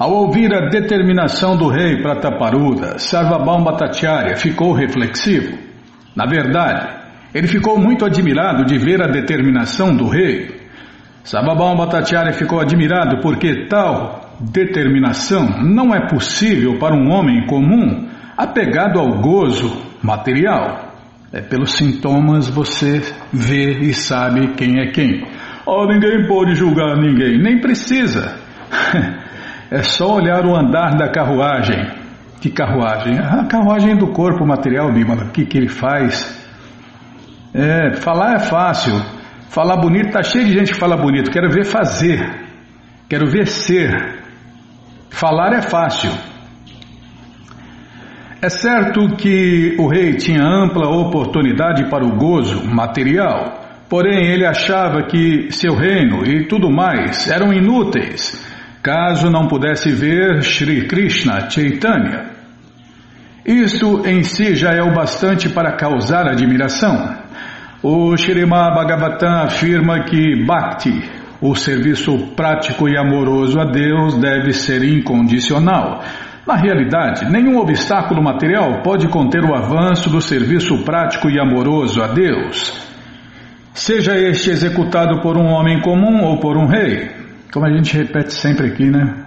Ao ouvir a determinação do rei Prataparuda, Sarvabhaum Bhattacharya ficou reflexivo. Na verdade, ele ficou muito admirado de ver a determinação do rei. Sarvabhaum Bhattacharya ficou admirado porque tal determinação não é possível para um homem comum apegado ao gozo material. É pelos sintomas você vê e sabe quem é quem. Oh, ninguém pode julgar ninguém, nem precisa. É só olhar o andar da carruagem. Que carruagem? A carruagem do corpo material, Bímola. O que, que ele faz? É, falar é fácil. Falar bonito, tá cheio de gente que fala bonito. Quero ver fazer. Quero ver ser. Falar é fácil. É certo que o rei tinha ampla oportunidade para o gozo material, porém ele achava que seu reino e tudo mais eram inúteis caso não pudesse ver Sri Krishna Chaitanya. Isto em si já é o bastante para causar admiração. O Shrimad Bhagavatam afirma que Bhakti, o serviço prático e amoroso a Deus, deve ser incondicional. Na realidade, nenhum obstáculo material pode conter o avanço do serviço prático e amoroso a Deus. Seja este executado por um homem comum ou por um rei, como a gente repete sempre aqui, né?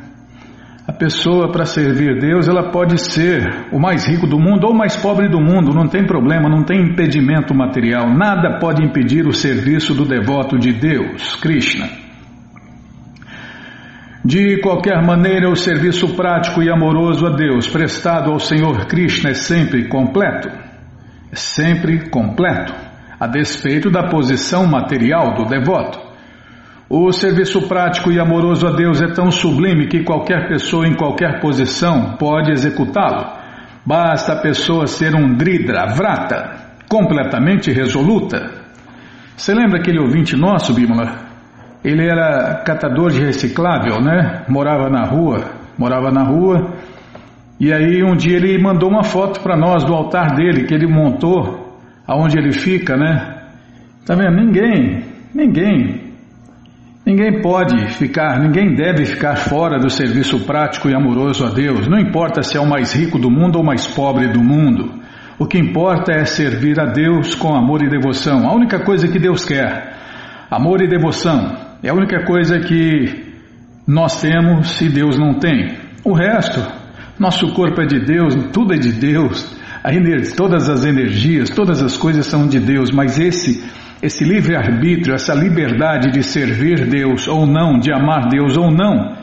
A pessoa para servir Deus, ela pode ser o mais rico do mundo ou o mais pobre do mundo, não tem problema, não tem impedimento material, nada pode impedir o serviço do devoto de Deus, Krishna. De qualquer maneira, o serviço prático e amoroso a Deus prestado ao Senhor Krishna é sempre completo. É sempre completo, a despeito da posição material do devoto. O serviço prático e amoroso a Deus é tão sublime que qualquer pessoa em qualquer posição pode executá-lo. Basta a pessoa ser um dridra, vrata, completamente resoluta. Você lembra aquele ouvinte nosso, Bímola? Ele era catador de reciclável, né? Morava na rua, morava na rua. E aí um dia ele mandou uma foto para nós do altar dele que ele montou, aonde ele fica, né? Tá vendo? Ninguém, ninguém Ninguém pode ficar, ninguém deve ficar fora do serviço prático e amoroso a Deus, não importa se é o mais rico do mundo ou o mais pobre do mundo. O que importa é servir a Deus com amor e devoção. A única coisa que Deus quer, amor e devoção, é a única coisa que nós temos e Deus não tem. O resto, nosso corpo é de Deus, tudo é de Deus, todas as energias, todas as coisas são de Deus, mas esse esse livre-arbítrio, essa liberdade de servir Deus ou não, de amar Deus ou não,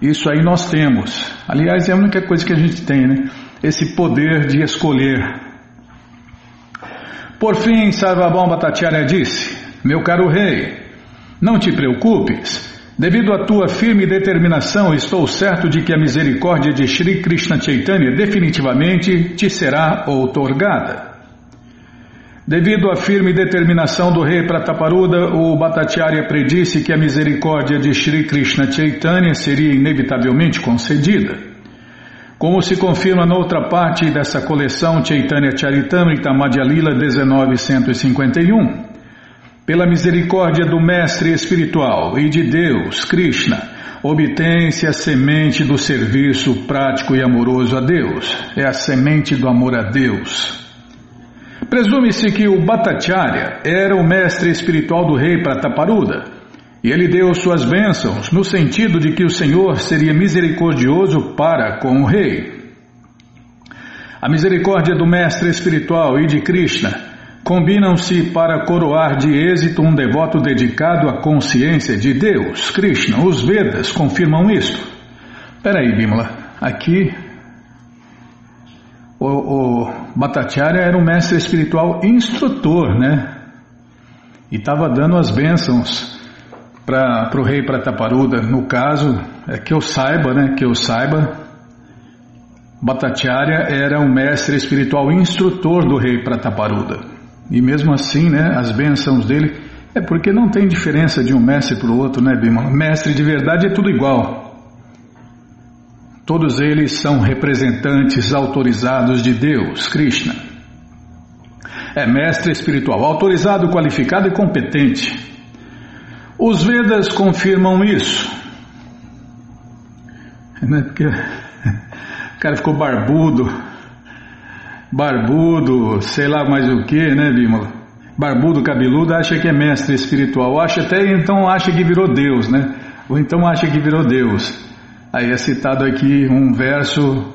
isso aí nós temos. Aliás, é a única coisa que a gente tem, né? Esse poder de escolher. Por fim, Sarvabhaum Bhattacharya disse: Meu caro rei, não te preocupes. Devido à tua firme determinação, estou certo de que a misericórdia de Sri Krishna Chaitanya definitivamente te será outorgada. Devido à firme determinação do rei Prataparuda, o Bhattacharya predisse que a misericórdia de Sri Krishna Chaitanya seria inevitavelmente concedida. Como se confirma noutra parte dessa coleção Chaitanya Charitamrita Madhya Lila 1951, pela misericórdia do mestre espiritual e de Deus, Krishna, obtém-se a semente do serviço prático e amoroso a Deus. É a semente do amor a Deus. Presume-se que o Bhattacharya era o mestre espiritual do rei Prataparuda, e ele deu suas bênçãos no sentido de que o Senhor seria misericordioso para com o rei. A misericórdia do mestre espiritual e de Krishna combinam-se para coroar de êxito um devoto dedicado à consciência de Deus, Krishna. Os Vedas confirmam isto. Peraí, Bimala, aqui o, o Bhattacharya era um mestre espiritual instrutor, né? E estava dando as bênçãos para o rei Prataparuda. No caso, é que eu saiba, né? Que eu saiba, Bhattacharya era um mestre espiritual instrutor do rei Prataparuda. E mesmo assim, né? As bênçãos dele é porque não tem diferença de um mestre para o outro, né, Bima? Mestre de verdade é tudo igual. Todos eles são representantes autorizados de Deus, Krishna. É mestre espiritual, autorizado, qualificado e competente. Os Vedas confirmam isso. Né? Porque o cara ficou barbudo, barbudo, sei lá mais o que, né, Bímola? Barbudo, cabeludo, acha que é mestre espiritual, acha até então acha que virou Deus, né? Ou então acha que virou Deus. Aí é citado aqui um verso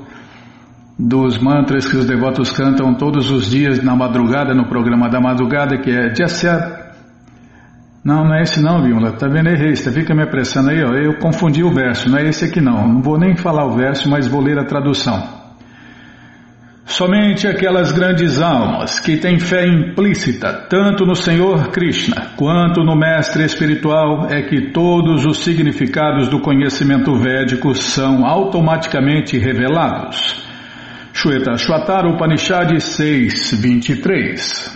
dos mantras que os devotos cantam todos os dias na madrugada, no programa da madrugada, que é Jasya. Não, não é esse não, Bímola. Tá vendo? Errei. Você fica me apressando aí, ó. Eu confundi o verso, não é esse aqui não. Não vou nem falar o verso, mas vou ler a tradução. Somente aquelas grandes almas que têm fé implícita tanto no Senhor Krishna quanto no Mestre Espiritual é que todos os significados do conhecimento védico são automaticamente revelados. Shweta Shwatara Upanishad 6.23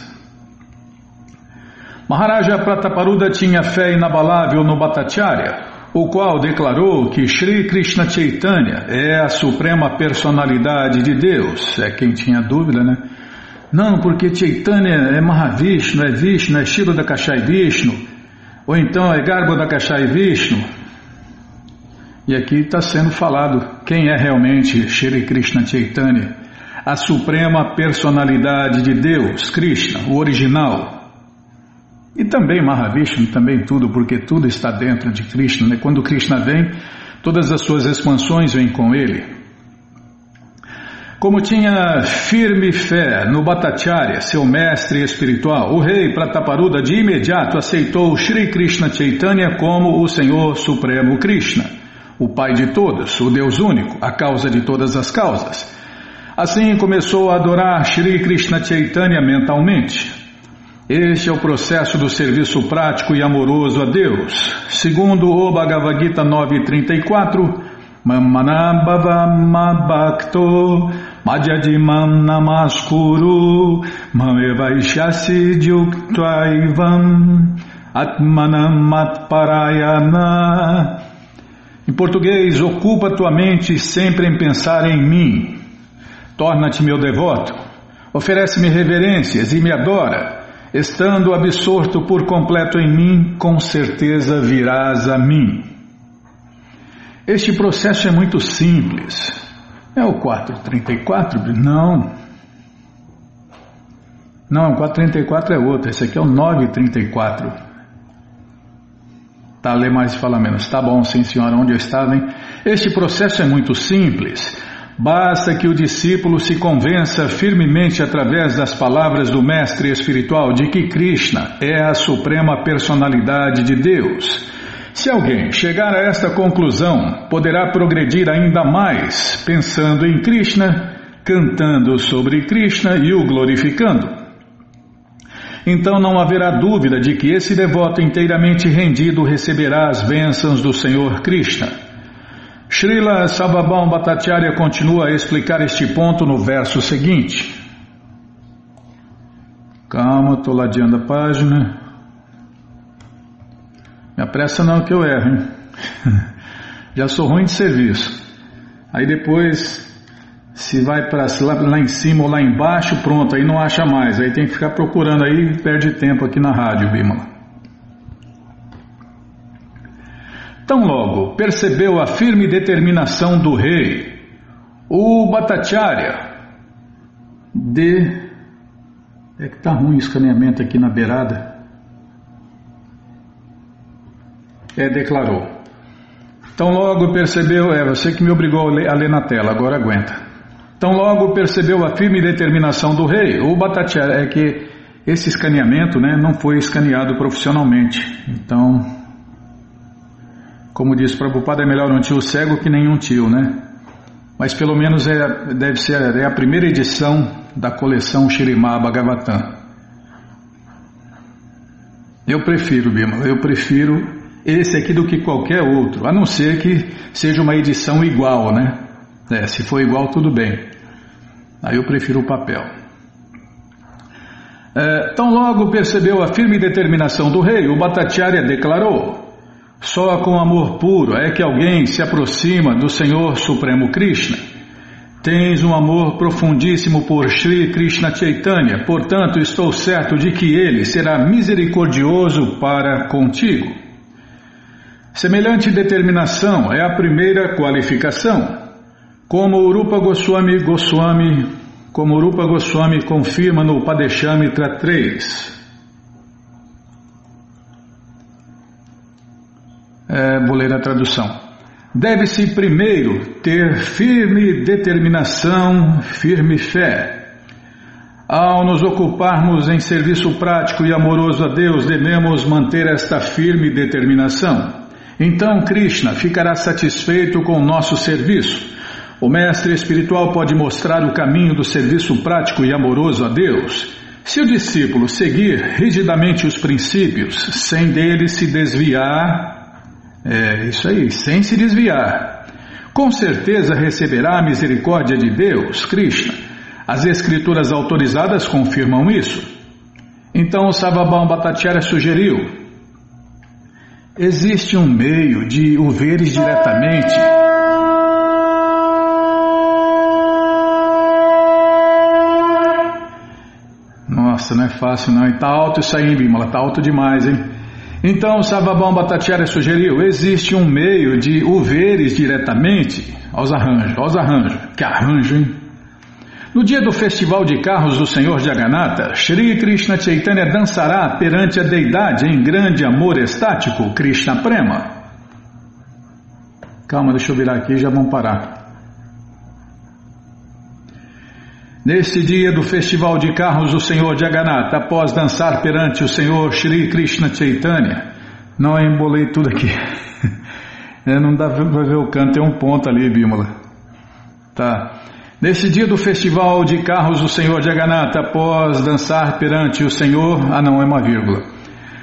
Maharaja Prataparuda tinha fé inabalável no Bhattacharya, o qual declarou que Sri Krishna Chaitanya é a suprema personalidade de Deus. É quem tinha dúvida, né? Não, porque Chaitanya é Mahavishnu, é Vishnu, é Shiro da Kashai Vishnu, ou então é Garbo da Kashai Vishnu. E aqui está sendo falado quem é realmente Shri Krishna Chaitanya, a suprema personalidade de Deus, Krishna, o original. E também Mahavishnu, também tudo, porque tudo está dentro de Krishna. Né? Quando Krishna vem, todas as suas expansões vêm com ele. Como tinha firme fé no Bhattacharya, seu mestre espiritual, o rei Prataparuda de imediato aceitou Sri Krishna Chaitanya como o Senhor Supremo Krishna, o Pai de todos, o Deus único, a causa de todas as causas. Assim começou a adorar Sri Krishna Chaitanya mentalmente. Este é o processo do serviço prático e amoroso a Deus. Segundo o Bhagavad Gita 9.34, Mamanabhavamabhakto Madhyadimam Namaskuru Mamevaishyasi Dyuktaivam Em português, ocupa tua mente sempre em pensar em mim. Torna-te meu devoto. Oferece-me reverências e me adora. Estando absorto por completo em mim, com certeza virás a mim. Este processo é muito simples. É o 434? Não. Não, o 434 é outro. Esse aqui é o 934. Tá, lê mais e fala menos. Tá bom, sim senhora, onde eu estava, hein? Este processo é muito simples. Basta que o discípulo se convença firmemente através das palavras do mestre espiritual de que Krishna é a suprema personalidade de Deus. Se alguém chegar a esta conclusão, poderá progredir ainda mais pensando em Krishna, cantando sobre Krishna e o glorificando. Então não haverá dúvida de que esse devoto inteiramente rendido receberá as bênçãos do Senhor Krishna. Srila Sababam Bhattacharya continua a explicar este ponto no verso seguinte. Calma, estou ladeando a página. Me apressa não que eu erro, hein? Já sou ruim de serviço. Aí depois, se vai para lá, lá em cima ou lá embaixo, pronto, aí não acha mais. Aí tem que ficar procurando aí, perde tempo aqui na rádio, Bimala. Tão logo percebeu a firme determinação do rei, o Bhattacharya de. É que tá ruim o escaneamento aqui na beirada. É, declarou. Tão logo percebeu, é você que me obrigou a ler, a ler na tela, agora aguenta. Tão logo percebeu a firme determinação do rei, o Bhattacharya, é que esse escaneamento né, não foi escaneado profissionalmente. Então, como diz Prabhupada, é melhor um tio cego que nenhum tio, né? Mas pelo menos é, deve ser é a primeira edição da coleção Shirimá Bhagavatam. Eu prefiro, Bima, eu prefiro esse aqui do que qualquer outro, a não ser que seja uma edição igual, né? É, se for igual, tudo bem. Aí eu prefiro o papel. É, tão logo percebeu a firme determinação do rei, o Bhattacharya declarou: só com amor puro é que alguém se aproxima do Senhor Supremo Krishna. Tens um amor profundíssimo por Sri Krishna Chaitanya, portanto estou certo de que ele será misericordioso para contigo. Semelhante determinação é a primeira qualificação. Como Urupa Goswami Goswami, como Urupa Goswami confirma no Padeshamitra 3. É, vou ler a tradução. Deve-se primeiro ter firme determinação, firme fé. Ao nos ocuparmos em serviço prático e amoroso a Deus, devemos manter esta firme determinação. Então Krishna ficará satisfeito com o nosso serviço. O mestre espiritual pode mostrar o caminho do serviço prático e amoroso a Deus. Se o discípulo seguir rigidamente os princípios, sem dele se desviar, é isso aí, sem se desviar, com certeza receberá a misericórdia de Deus, Krishna. As escrituras autorizadas confirmam isso. Então o Savabam Bhattacharya sugeriu Existe um meio de o veres diretamente. Nossa, não é fácil não. E tá alto isso aí, Bimala, tá alto demais, hein? Então, Savabam Bhattacharya sugeriu, existe um meio de o veres diretamente aos arranjos, aos arranjos. Que arranjo, hein? No dia do festival de carros do Senhor Jagannatha, Shri Krishna Chaitanya dançará perante a deidade em grande amor estático, Krishna Prema. Calma, deixa eu virar aqui e já vamos parar. Neste dia do festival de carros do Senhor Jagannatha, após dançar perante o Senhor Shri Krishna Chaitanya, não embolei tudo aqui. É, não dá para ver o canto, tem um ponto ali, Bímola. Tá. Nesse dia do festival de carros do Senhor Jagannatha, após dançar perante o Senhor, ah não, é uma vírgula.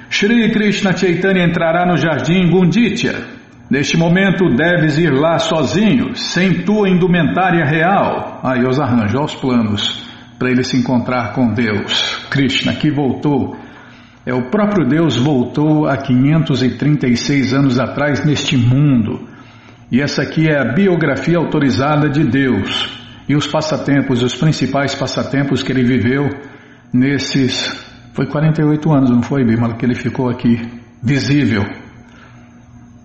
Shri Krishna Chaitanya entrará no jardim Gunditya. Neste momento deves ir lá sozinho, sem tua indumentária real. Aí os arranjos, os planos, para ele se encontrar com Deus. Krishna que voltou. É o próprio Deus voltou há 536 anos atrás neste mundo. E essa aqui é a biografia autorizada de Deus e os passatempos, os principais passatempos que ele viveu nesses. Foi 48 anos, não foi, Bimala, que ele ficou aqui visível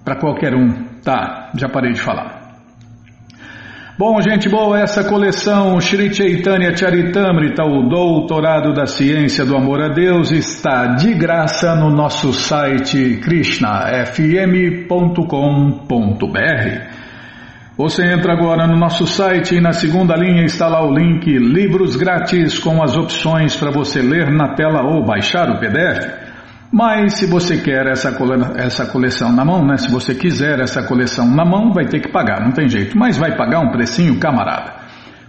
para qualquer um. Tá, já parei de falar. Bom, gente boa, essa coleção Sri Chaitanya Charitamrita, o Doutorado da Ciência do Amor a Deus, está de graça no nosso site krishnafm.com.br. Você entra agora no nosso site e na segunda linha está lá o link Livros Grátis com as opções para você ler na tela ou baixar o PDF. Mas se você quer essa, essa coleção na mão, né? Se você quiser essa coleção na mão, vai ter que pagar, não tem jeito. Mas vai pagar um precinho, camarada.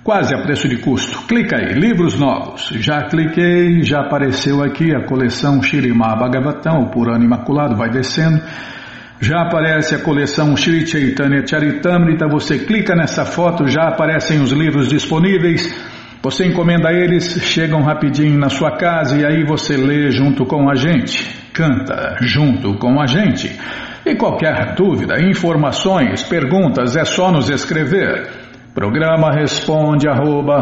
Quase a preço de custo. Clica aí, livros novos. Já cliquei, já apareceu aqui a coleção Shirimá Bhagavatam, o Purana Imaculado, vai descendo. Já aparece a coleção Sri Chaitanya Charitamrita, você clica nessa foto, já aparecem os livros disponíveis, você encomenda eles, chegam rapidinho na sua casa e aí você lê junto com a gente, canta junto com a gente. E qualquer dúvida, informações, perguntas, é só nos escrever. Programa responde arroba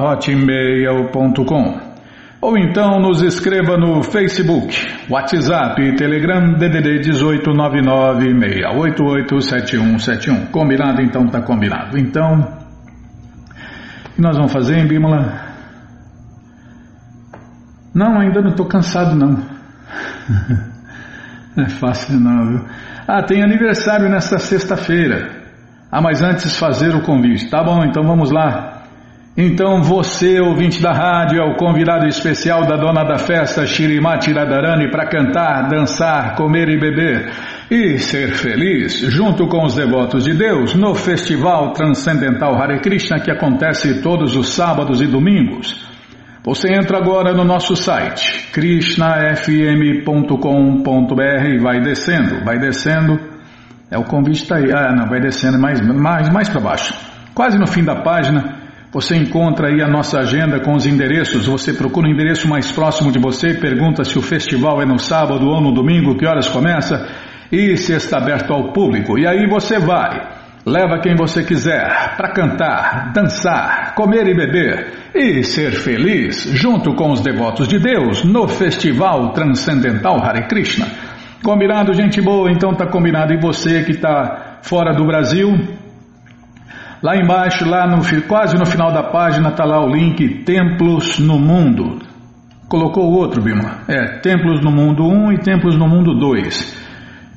ou então nos escreva no Facebook, WhatsApp e Telegram DDD 18996887171. Combinado? Então tá combinado. Então, o que nós vamos fazer em Bímola? Não, ainda não estou cansado não. É fácil não, viu? Ah, tem aniversário nesta sexta-feira. Ah, mas antes fazer o convite. Tá bom, então vamos lá. Então você, ouvinte da rádio, é o convidado especial da dona da festa Shirimati Radharani para cantar, dançar, comer e beber e ser feliz junto com os devotos de Deus no Festival Transcendental Hare Krishna que acontece todos os sábados e domingos. Você entra agora no nosso site krishnafm.com.br e vai descendo, vai descendo. É o convite está aí. Ah, não, vai descendo mais mais mais para baixo. Quase no fim da página você encontra aí a nossa agenda com os endereços. Você procura o endereço mais próximo de você, pergunta se o festival é no sábado ou no domingo, que horas começa e se está aberto ao público. E aí você vai. Leva quem você quiser para cantar, dançar, comer e beber e ser feliz junto com os devotos de Deus no Festival Transcendental Hare Krishna. Combinado, gente boa? Então tá combinado. E você que está fora do Brasil, lá embaixo, lá no quase no final da página, tá lá o link Templos no Mundo. Colocou o outro, Bima? É, Templos no Mundo 1 e Templos no Mundo 2.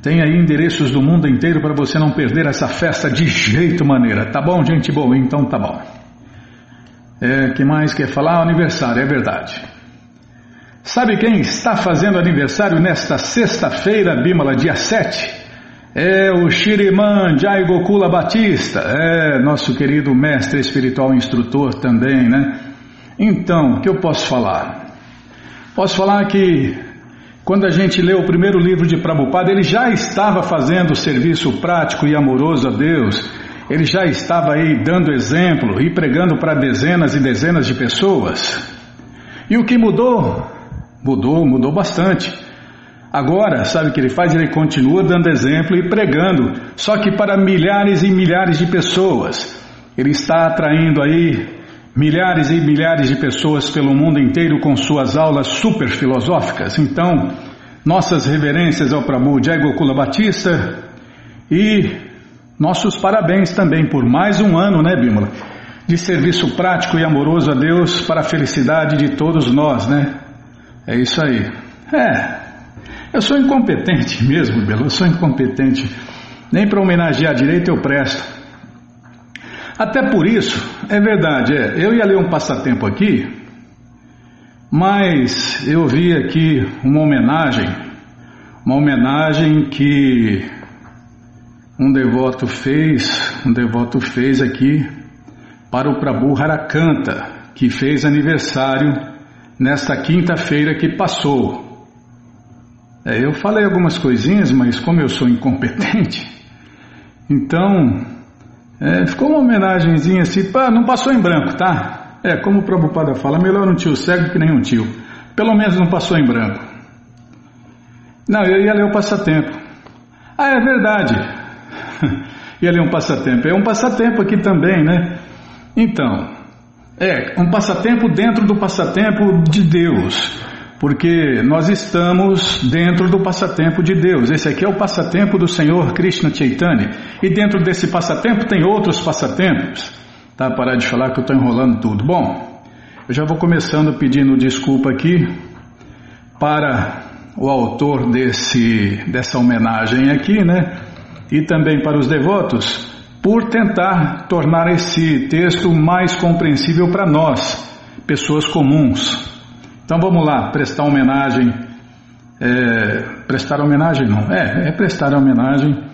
Tem aí endereços do mundo inteiro para você não perder essa festa de jeito maneira. Tá bom, gente boa? Então tá bom. É, que mais quer falar? Aniversário, é verdade. Sabe quem está fazendo aniversário nesta sexta-feira, Bimala, dia 7? É o Shiriman Jai Gokula Batista, é nosso querido mestre espiritual instrutor também, né? Então, o que eu posso falar? Posso falar que quando a gente lê o primeiro livro de Prabhupada, ele já estava fazendo serviço prático e amoroso a Deus, ele já estava aí dando exemplo e pregando para dezenas e dezenas de pessoas. E o que mudou? Mudou, mudou bastante. Agora, sabe o que ele faz? Ele continua dando exemplo e pregando, só que para milhares e milhares de pessoas. Ele está atraindo aí milhares e milhares de pessoas pelo mundo inteiro com suas aulas super filosóficas. Então, nossas reverências ao Prabhu Jai Gokula Batista e nossos parabéns também por mais um ano, né, Bímola? De serviço prático e amoroso a Deus para a felicidade de todos nós, né? É isso aí. É, eu sou incompetente mesmo, Belo, eu sou incompetente. Nem para homenagear direito eu presto. Até por isso, é verdade, é, eu ia ler um passatempo aqui, mas eu vi aqui uma homenagem, uma homenagem que um devoto fez, um devoto fez aqui para o Prabhu Harakanta, que fez aniversário nesta quinta-feira que passou. É, eu falei algumas coisinhas, mas como eu sou incompetente, então é, ficou uma homenagenzinha assim, pá, não passou em branco, tá? É, como o Prabhupada fala, melhor um tio cego que nem um tio. Pelo menos não passou em branco. Não, eu ia ler o passatempo. Ah, é verdade. ia ler um passatempo. É um passatempo aqui também, né? Então, é, um passatempo dentro do passatempo de Deus, porque nós estamos dentro do passatempo de Deus. Esse aqui é o passatempo do Senhor Krishna Chaitanya, e dentro desse passatempo tem outros passatempos. Tá, parar de falar que eu estou enrolando tudo. Bom, eu já vou começando pedindo desculpa aqui para o autor desse, dessa homenagem aqui, né? E também para os devotos, por tentar tornar esse texto mais compreensível para nós, pessoas comuns. Então vamos lá, prestar homenagem. É, prestar homenagem não, é, é prestar homenagem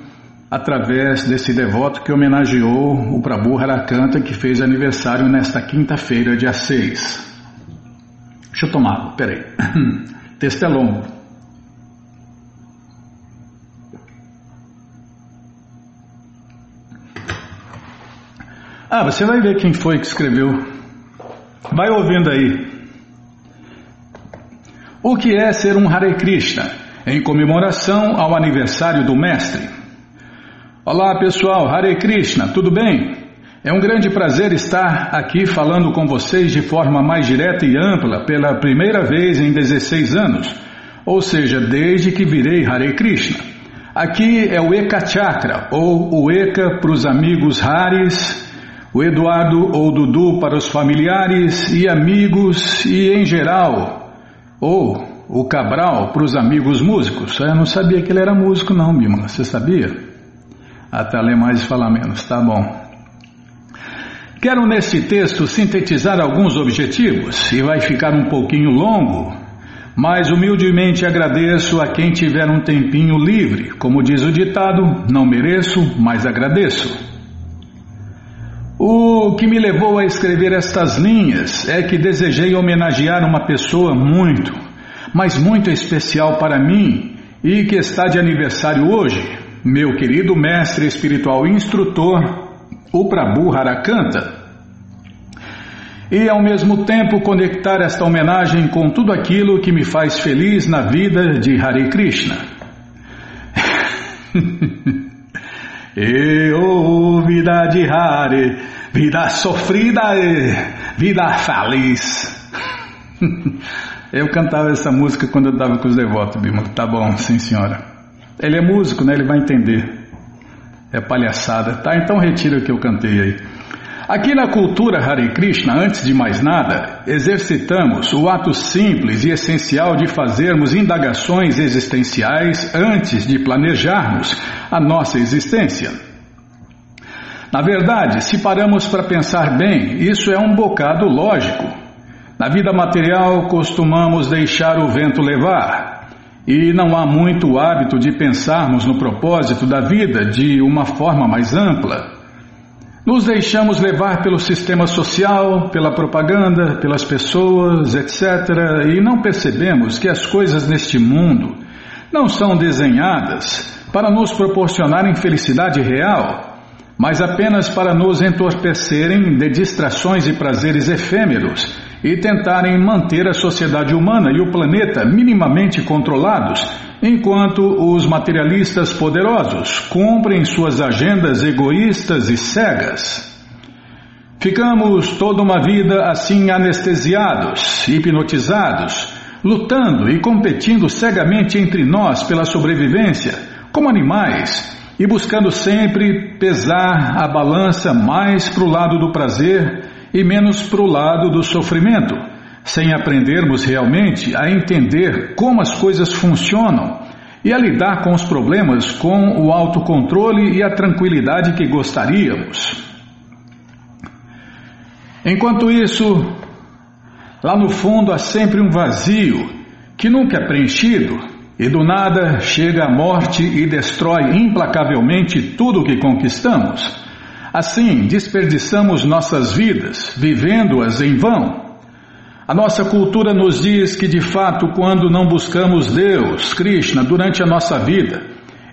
através desse devoto que homenageou o Prabhu Harakanta que fez aniversário nesta quinta-feira, dia 6. Deixa eu tomar, peraí. Texto é longo. Ah, você vai ver quem foi que escreveu. Vai ouvindo aí. O que é ser um Hare Krishna? Em comemoração ao aniversário do Mestre. Olá pessoal, Hare Krishna, tudo bem? É um grande prazer estar aqui falando com vocês de forma mais direta e ampla pela primeira vez em 16 anos, ou seja, desde que virei Hare Krishna. Aqui é o Eka Chakra, ou o Eka para os amigos Haris, o Eduardo ou Dudu para os familiares e amigos e em geral, ou o Cabral para os amigos músicos. Eu não sabia que ele era músico não, Bima, você sabia? Até ler mais e falar menos, tá bom. Quero neste texto sintetizar alguns objetivos e vai ficar um pouquinho longo, mas humildemente agradeço a quem tiver um tempinho livre. Como diz o ditado, não mereço, mas agradeço. O que me levou a escrever estas linhas é que desejei homenagear uma pessoa muito, mas muito especial para mim e que está de aniversário hoje, meu querido mestre espiritual e instrutor, o Prabhu Harakanta. E ao mesmo tempo conectar esta homenagem com tudo aquilo que me faz feliz na vida de Hare Krishna. e oh, vida de Hare Vida sofrida vida feliz. Eu cantava essa música quando eu estava com os devotos, Bima. Tá bom, sim senhora. Ele é músico, né? Ele vai entender. É palhaçada. Tá, então retira o que eu cantei aí. Aqui na cultura Hare Krishna, antes de mais nada, exercitamos o ato simples e essencial de fazermos indagações existenciais antes de planejarmos a nossa existência. Na verdade, se paramos para pensar bem, isso é um bocado lógico. Na vida material, costumamos deixar o vento levar. E não há muito hábito de pensarmos no propósito da vida de uma forma mais ampla. Nos deixamos levar pelo sistema social, pela propaganda, pelas pessoas, etc., e não percebemos que as coisas neste mundo não são desenhadas para nos proporcionarem felicidade real, mas apenas para nos entorpecerem de distrações e prazeres efêmeros e tentarem manter a sociedade humana e o planeta minimamente controlados enquanto os materialistas poderosos cumprem suas agendas egoístas e cegas. Ficamos toda uma vida assim anestesiados, hipnotizados, lutando e competindo cegamente entre nós pela sobrevivência, como animais, e buscando sempre pesar a balança mais para o lado do prazer e menos para o lado do sofrimento sem aprendermos realmente a entender como as coisas funcionam e a lidar com os problemas com o autocontrole e a tranquilidade que gostaríamos. Enquanto isso, lá no fundo há sempre um vazio que nunca é preenchido e do nada chega a morte e destrói implacavelmente tudo o que conquistamos. Assim, desperdiçamos nossas vidas, vivendo-as em vão. A nossa cultura nos diz que, de fato, quando não buscamos Deus, Krishna, durante a nossa vida,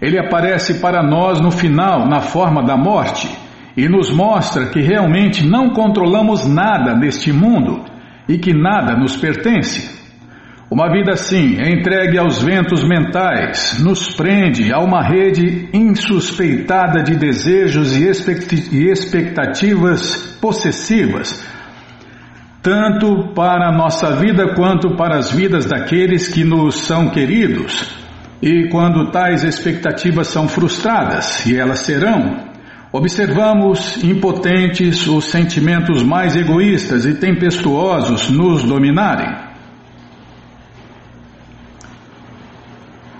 Ele aparece para nós no final, na forma da morte, e nos mostra que realmente não controlamos nada neste mundo e que nada nos pertence. Uma vida assim, entregue aos ventos mentais, nos prende a uma rede insuspeitada de desejos e expectativas possessivas tanto para a nossa vida quanto para as vidas daqueles que nos são queridos. E quando tais expectativas são frustradas, e elas serão, observamos impotentes os sentimentos mais egoístas e tempestuosos nos dominarem.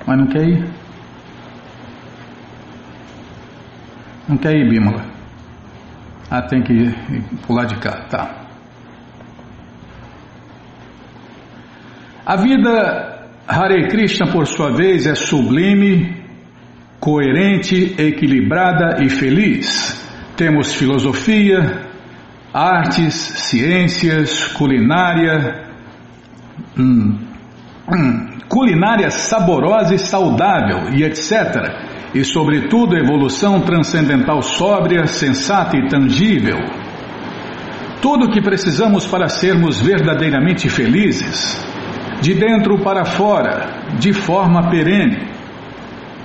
Mas não quer ir? Não quer ir, Bímola? Ah, tem que ir, pular de cá, tá. A vida Hare Krishna, por sua vez, é sublime, coerente, equilibrada e feliz. Temos filosofia, artes, ciências, culinária, hum, hum, culinária saborosa e saudável e etc. E, sobretudo, evolução transcendental sóbria, sensata e tangível. Tudo o que precisamos para sermos verdadeiramente felizes de dentro para fora, de forma perene.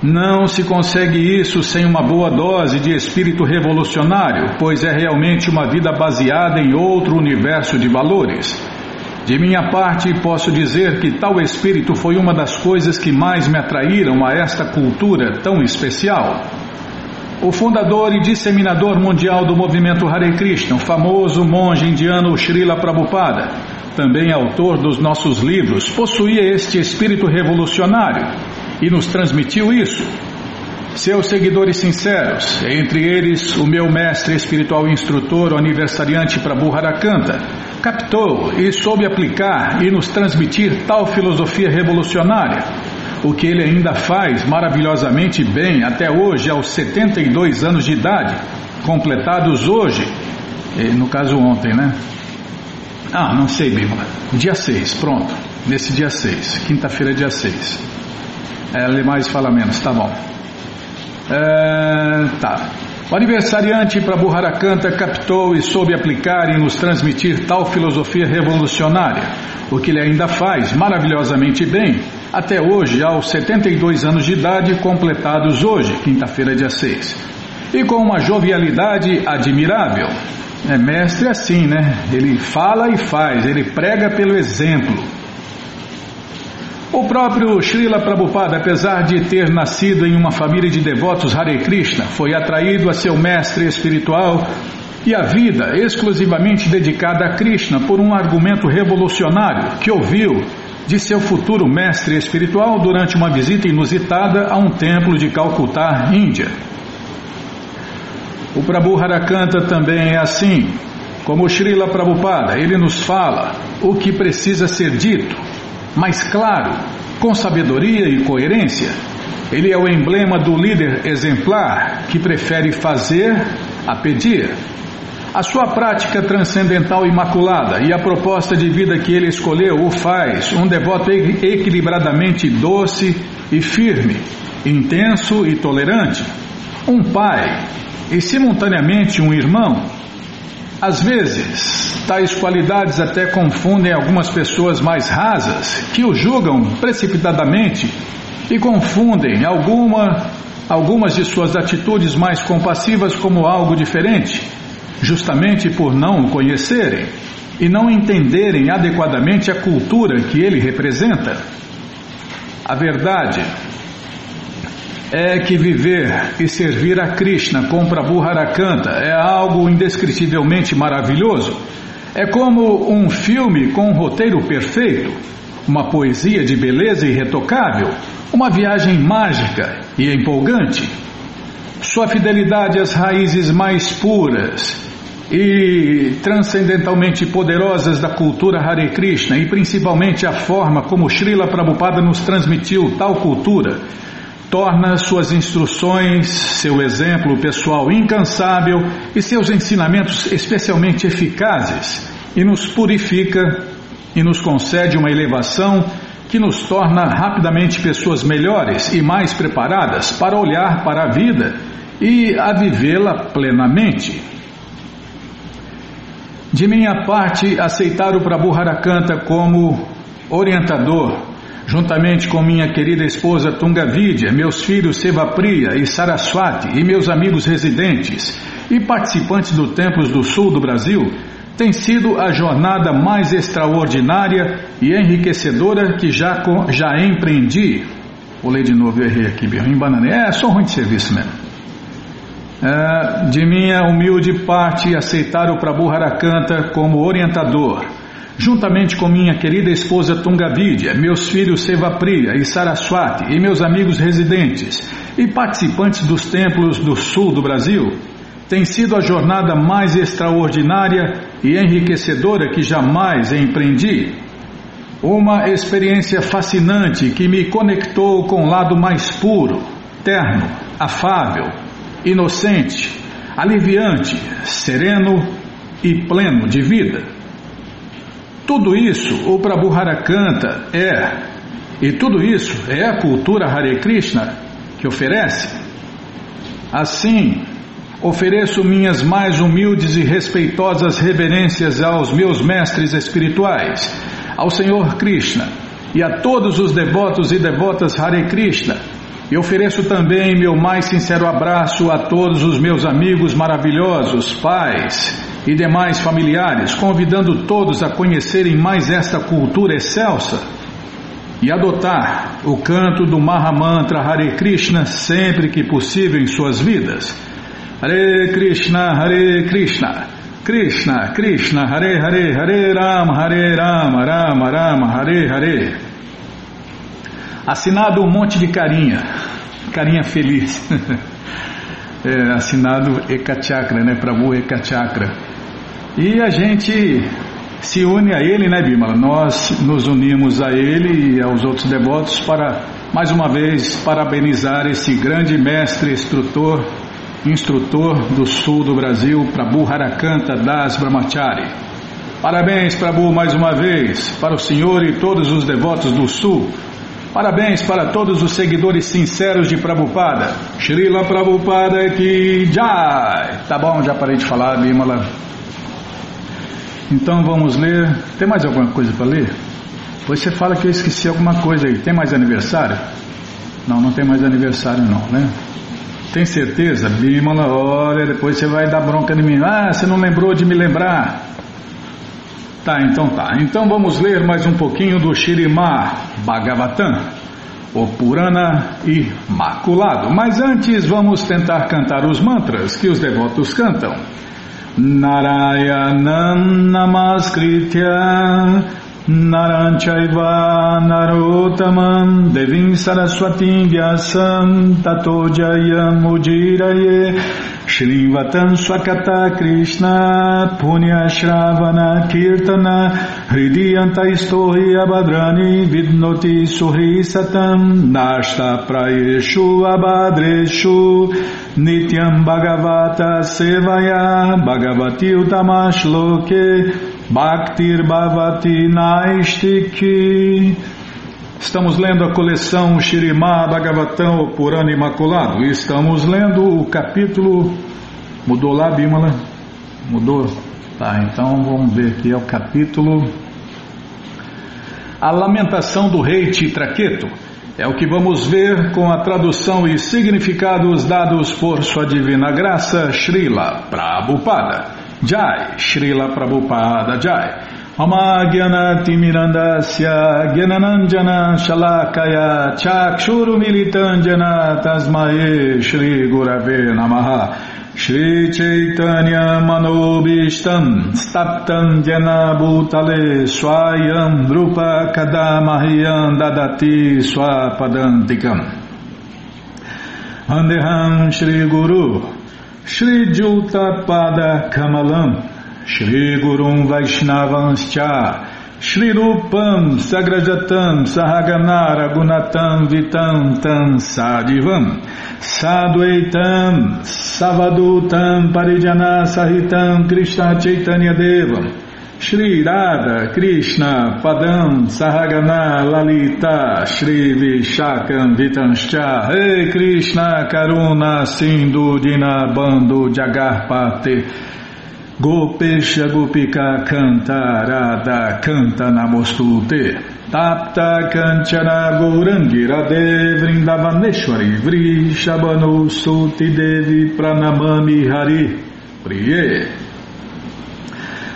Não se consegue isso sem uma boa dose de espírito revolucionário, pois é realmente uma vida baseada em outro universo de valores. De minha parte, posso dizer que tal espírito foi uma das coisas que mais me atraíram a esta cultura tão especial. O fundador e disseminador mundial do movimento Hare Krishna, o famoso monge indiano Srila Prabhupada, também autor dos nossos livros, possuía este espírito revolucionário e nos transmitiu isso. Seus seguidores sinceros, entre eles o meu mestre espiritual instrutor, o aniversariante Prabhu Harakanta, captou e soube aplicar e nos transmitir tal filosofia revolucionária, o que ele ainda faz maravilhosamente bem até hoje, aos 72 anos de idade, completados hoje, no caso ontem, né? Ah, não sei, Bíblia. Dia 6, pronto. Nesse dia 6. Quinta-feira, dia 6. É, lê mais fala menos, tá bom. É, tá. O aniversariante Prabhu Harakanta captou e soube aplicar e nos transmitir tal filosofia revolucionária, o que ele ainda faz maravilhosamente bem, até hoje, aos 72 anos de idade, completados hoje, quinta-feira, dia 6. E com uma jovialidade admirável. É mestre assim, né? Ele fala e faz, ele prega pelo exemplo. O próprio Srila Prabhupada, apesar de ter nascido em uma família de devotos Hare Krishna, foi atraído a seu mestre espiritual e a vida exclusivamente dedicada a Krishna por um argumento revolucionário que ouviu de seu futuro mestre espiritual durante uma visita inusitada a um templo de Calcutá, Índia. O Prabhu Harakanta também é assim. Como Srila Prabhupada, ele nos fala o que precisa ser dito, mas claro, com sabedoria e coerência. Ele é o emblema do líder exemplar que prefere fazer a pedir. A sua prática transcendental imaculada e a proposta de vida que ele escolheu o faz um devoto equilibradamente doce e firme, intenso e tolerante, um pai e simultaneamente um irmão. Às vezes, tais qualidades até confundem algumas pessoas mais rasas que o julgam precipitadamente e confundem alguma, algumas de suas atitudes mais compassivas como algo diferente justamente por não o conhecerem e não entenderem adequadamente a cultura que ele representa. A verdade é que viver e servir a Krishna com Prabhu Harakanta é algo indescritivelmente maravilhoso. É como um filme com um roteiro perfeito, uma poesia de beleza irretocável, uma viagem mágica e empolgante. Sua fidelidade às raízes mais puras e transcendentalmente poderosas da cultura Hare Krishna e principalmente a forma como Srila Prabhupada nos transmitiu tal cultura, torna suas instruções, seu exemplo pessoal incansável e seus ensinamentos especialmente eficazes e nos purifica e nos concede uma elevação que nos torna rapidamente pessoas melhores e mais preparadas para olhar para a vida e a vivê-la plenamente. De minha parte, aceitar o Prabhu Harakanta como orientador, juntamente com minha querida esposa Tungavidya, meus filhos Sevapriya e Saraswati e meus amigos residentes e participantes do Templos do Sul do Brasil, tem sido a jornada mais extraordinária e enriquecedora que já, já empreendi. Vou ler de novo, eu errei aqui, em banana. É só ruim de serviço mesmo. É, de minha humilde parte aceitar o Prabhu Harakanta como orientador, juntamente com minha querida esposa Tungavidya, meus filhos Sevapriya e Saraswati e meus amigos residentes e participantes dos templos do sul do Brasil, tem sido a jornada mais extraordinária e enriquecedora que jamais empreendi. Uma experiência fascinante que me conectou com o lado mais puro, terno, afável, inocente, aliviante, sereno e pleno de vida. Tudo isso o Prabhu Harakanta é, e tudo isso é a cultura Hare Krishna que oferece. Assim, ofereço minhas mais humildes e respeitosas reverências aos meus mestres espirituais, ao Senhor Krishna e a todos os devotos e devotas Hare Krishna e ofereço também meu mais sincero abraço a todos os meus amigos maravilhosos, pais e demais familiares, convidando todos a conhecerem mais esta cultura excelsa e adotar o canto do Mahamantra Hare Krishna sempre que possível em suas vidas. Hare Krishna, Hare Krishna, Krishna, Krishna, Hare Hare, Hare Rama, Hare Rama, Rama Rama, Hare Hare. Assinado um monte de carinha, carinha feliz. é, assinado Ekachakra, né? Prabhu Ekachakra. E a gente se une a ele, né, Bimala? Nós nos unimos a ele e aos outros devotos para, mais uma vez, parabenizar esse grande mestre, instrutor, instrutor do sul do Brasil, Prabhu Harakanta Das Brahmachari. Parabéns, Prabhu, mais uma vez, para o senhor e todos os devotos do sul Parabéns para todos os seguidores sinceros de Prabhupada. Srila Prabhupada que jai. Tá bom, já parei de falar, Bimala. Então vamos ler. Tem mais alguma coisa para ler? Pois você fala que eu esqueci alguma coisa aí. Tem mais aniversário? Não, não tem mais aniversário não, né? Tem certeza? Bimala, olha, depois você vai dar bronca em mim. Ah, você não lembrou de me lembrar. Tá, então tá. Então vamos ler mais um pouquinho do Shirimá Bhagavatam, o Purana Imaculado. Mas antes vamos tentar cantar os mantras que os devotos cantam. Narayanam Namaskritya Naranchaiva Narotamam Devim Saraswatim Vyasam Tato Jayam Ujiraye Shrivatam Swakata Krishna Punya Shravana Kirtana Hridiyanta Istohi Abhadrani Vidnoti Suhri Satam Nashta Prayeshu Abhadreshu Nityam Bhagavata Sevaya Bhagavati Utamash Loke Bhaktir Bhavati Naistiki. Estamos lendo a coleção Shirimá Bhagavatam, Purana Imaculado. Estamos lendo o capítulo. Mudou lá, Bimala? Mudou? Tá, então vamos ver aqui. É o capítulo. A Lamentação do Rei Titraqueto. É o que vamos ver com a tradução e significados dados por Sua Divina Graça, Srila Prabhupada. Jai, Srila Prabhupada Jai. Ama Gyanati Mirandasya Gyananandjana Shalakaya Chakshuru Militanjana Tasmae Shri Gurave Namaha Shri Chaitanya Manobishtam Staptam Jana Bhutale Swayam Drupa Shri Juta Pada Kamalam, Shri Gurum Vaishnavanscha, Shri Rupam Sagrajatam Sahaganara Gunatam Vitam Tam Sadivam Sadvaitam Savadutam Parijana Sahitam Krishna Chaitanya Devam Shri Radha Krishna Padam Sahagana Lalita Shri Vishakam Vitanscha. Hey Krishna Karuna Sindhu Dina Bando Jagarpate. Gopesha Gopika Canta Radha Canta Namostute. Tapta Kanchana Gourangi Radhe Vrindavaneshwari Suti Devi Pranamami Hari Priye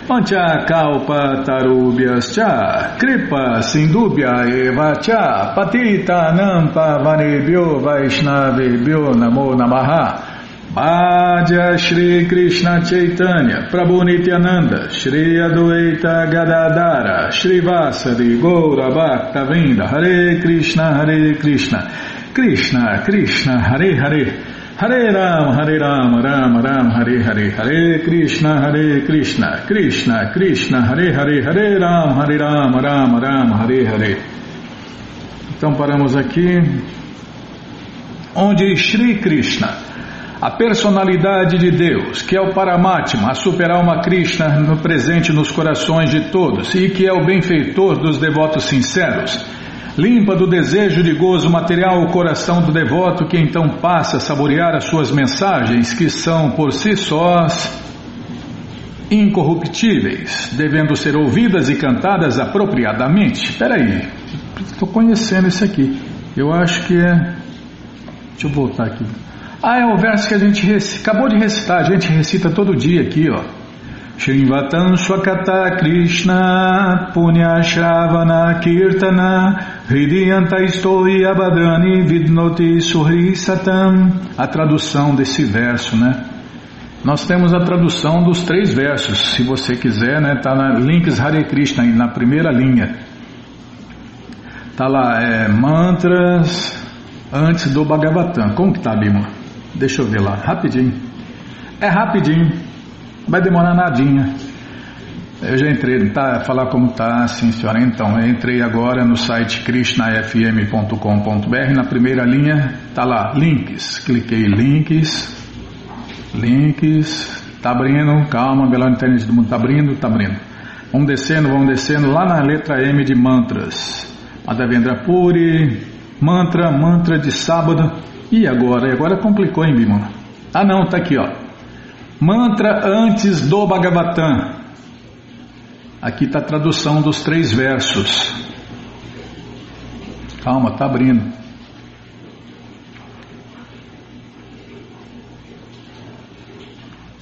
Pancha kalpa tarubhyas cha kripa sindubhya eva cha patita nampa vanebhyo vaishnavebhyo namo namaha. Bhaja Shri Krishna Chaitanya Prabhu Nityananda Shri Adwaita Gadadara Shri Vasari Goura Bhakta Vinda Hare Krishna Hare Krishna. Krishna Krishna Hare Hare Hare Ram, Hare Ram, Ram Ram, Hare Hare, Hare Krishna, Hare Krishna, Krishna Krishna, Hare Hare, Hare Ram, Hare Ram, Ram Ram, Hare Hare. Então paramos aqui, onde Shri Krishna, a personalidade de Deus, que é o Paramatma, a super-alma Krishna presente nos corações de todos e que é o benfeitor dos devotos sinceros, Limpa do desejo de gozo material o coração do devoto que então passa a saborear as suas mensagens, que são por si sós incorruptíveis, devendo ser ouvidas e cantadas apropriadamente. Espera aí, estou conhecendo isso aqui. Eu acho que é. Deixa eu voltar aqui. Ah, é o verso que a gente rec... acabou de recitar, a gente recita todo dia aqui, ó. Shrivatam Swakata Krishna Punya Kirtana Hridiyanta Istoi Abhadrani Vidnoti Suhri Satam A tradução desse verso, né? Nós temos a tradução dos três versos, se você quiser, né? Tá na Links Hare Krishna, na primeira linha. Tá lá, é, mantras antes do Bhagavatam. Como que tá, Bima? Deixa eu ver lá, rapidinho. É rapidinho. Vai demorar nadinha. Eu já entrei, tá? Falar como tá, sim senhora. Então, eu entrei agora no site krishnafm.com.br. Na primeira linha, tá lá, links. Cliquei links, links. Tá abrindo, calma, melhor internet do mundo. Tá abrindo, tá abrindo. Vamos descendo, vamos descendo lá na letra M de mantras. Madhavendra Puri, mantra, mantra de sábado. E agora? E agora complicou, hein, Bimona? Ah, não, tá aqui, ó. Mantra antes do Bhagavatam. Aqui está a tradução dos três versos. Calma, está abrindo.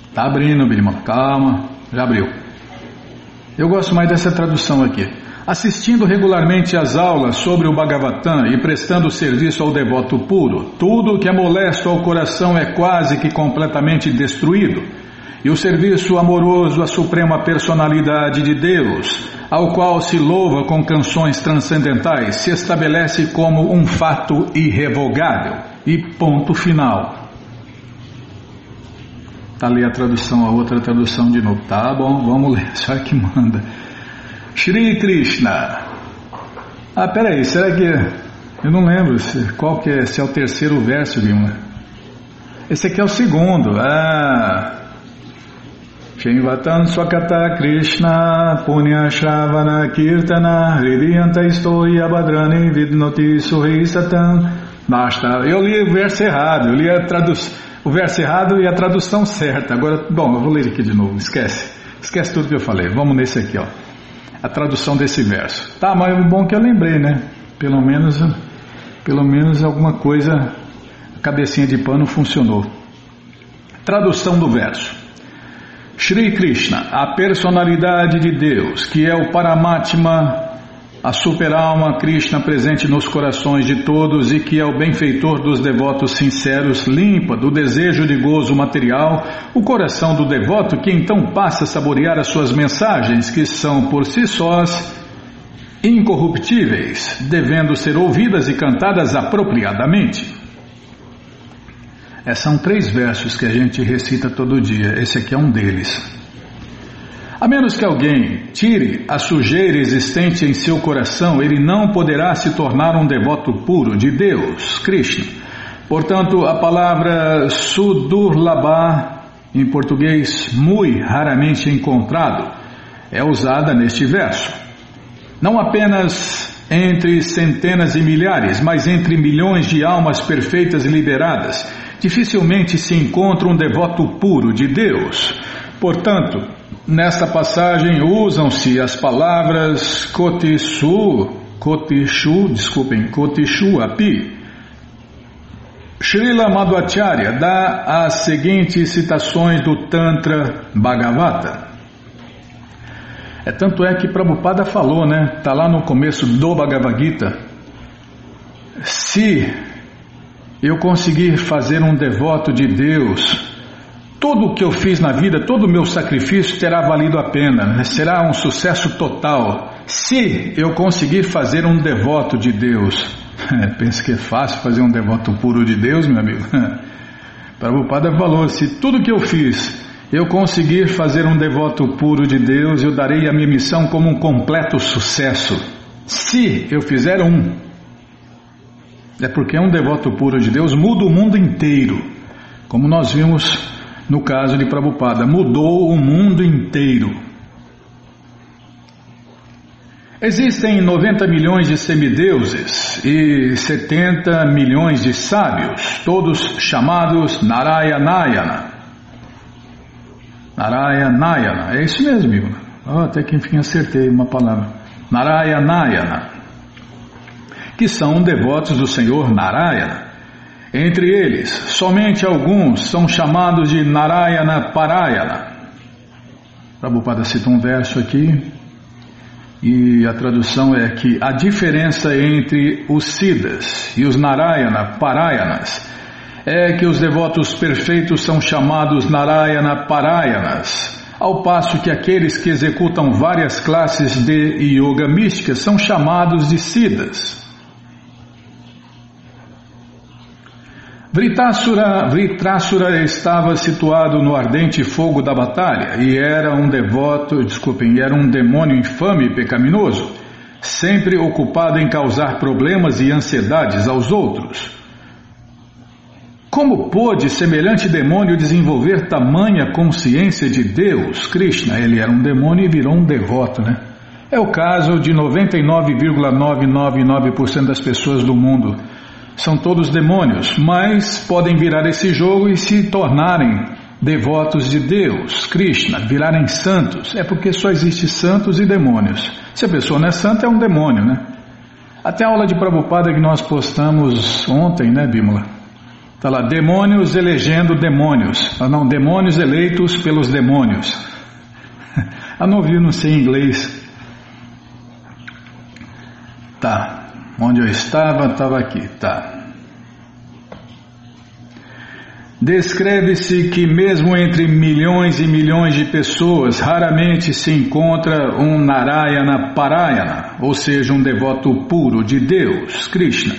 Está abrindo, meu irmão. Calma, já abriu. Eu gosto mais dessa tradução aqui. Assistindo regularmente às aulas sobre o Bhagavatam e prestando serviço ao devoto puro, tudo que é molesto ao coração é quase que completamente destruído. E o serviço amoroso à suprema personalidade de Deus, ao qual se louva com canções transcendentais, se estabelece como um fato irrevogável. E ponto final. Está ali a tradução, a outra tradução de novo. Tá bom, vamos ler, só que manda. Shri Krishna. Ah, peraí, será que. Eu não lembro se, qual que é, se é o terceiro verso, Vilma. Esse aqui é o segundo. Ah. Shinvatan Swakata Krishna Punya Shravana Kirtana Hridiyanta Istoi Abhadrani Vidnoti Suhi Satan Basta. Eu li o verso errado, eu li a tradução, o verso errado e a tradução certa. Agora, bom, eu vou ler aqui de novo, esquece. Esquece tudo que eu falei. Vamos nesse aqui, ó a tradução desse verso. Tá, mas o bom é que eu lembrei, né? Pelo menos, pelo menos alguma coisa, a cabecinha de pano funcionou. Tradução do verso. Shri Krishna, a personalidade de Deus, que é o Paramatma a super-alma Krishna presente nos corações de todos e que é o benfeitor dos devotos sinceros, limpa do desejo de gozo material o coração do devoto que então passa a saborear as suas mensagens, que são por si sós incorruptíveis, devendo ser ouvidas e cantadas apropriadamente. Esses são três versos que a gente recita todo dia, esse aqui é um deles. A menos que alguém tire a sujeira existente em seu coração, ele não poderá se tornar um devoto puro de Deus, Krishna. Portanto, a palavra Sudurlabha, em português muito raramente encontrado, é usada neste verso. Não apenas entre centenas e milhares, mas entre milhões de almas perfeitas e liberadas, dificilmente se encontra um devoto puro de Deus. Portanto, Nesta passagem usam-se as palavras Kotishu, Kotishu, desculpem, Kotishu Api. Srila Madhvacharya dá as seguintes citações do Tantra Bhagavata. É tanto é que Prabhupada falou, né? Está lá no começo do Bhagavad Gita. Se eu conseguir fazer um devoto de Deus tudo o que eu fiz na vida, todo o meu sacrifício terá valido a pena, né? será um sucesso total. Se eu conseguir fazer um devoto de Deus, pensa que é fácil fazer um devoto puro de Deus, meu amigo? Prabhupada falou: se tudo que eu fiz eu conseguir fazer um devoto puro de Deus, eu darei a minha missão como um completo sucesso. Se eu fizer um, é porque um devoto puro de Deus muda o mundo inteiro, como nós vimos no caso de Prabhupada, mudou o mundo inteiro. Existem 90 milhões de semideuses e 70 milhões de sábios, todos chamados Narayanayana. Narayanayana, é isso mesmo, amigo. Oh, até que enfim acertei uma palavra. Narayanayana, que são devotos do Senhor Narayana. Entre eles, somente alguns são chamados de Narayana Parayana. Prabhupada cita um verso aqui, e a tradução é que a diferença entre os Siddhas e os Narayana Parayanas é que os devotos perfeitos são chamados Narayana Parayanas, ao passo que aqueles que executam várias classes de yoga mística são chamados de Siddhas. Vritrasura estava situado no ardente fogo da batalha e era um devoto, desculpem, era um demônio infame e pecaminoso, sempre ocupado em causar problemas e ansiedades aos outros. Como pôde semelhante demônio desenvolver tamanha consciência de Deus, Krishna? Ele era um demônio e virou um devoto, né? É o caso de 99,999% das pessoas do mundo são todos demônios, mas podem virar esse jogo e se tornarem devotos de Deus, Krishna, virarem santos. É porque só existe santos e demônios. Se a pessoa não é santa, é um demônio, né? Até a aula de Prabhupada que nós postamos ontem, né, Bímola? Está lá, demônios elegendo demônios. Ah, não, demônios eleitos pelos demônios. Ah, não vi, não sei inglês. Tá. Onde eu estava, estava aqui. Tá. Descreve-se que, mesmo entre milhões e milhões de pessoas, raramente se encontra um Narayana Parayana, ou seja, um devoto puro de Deus, Krishna.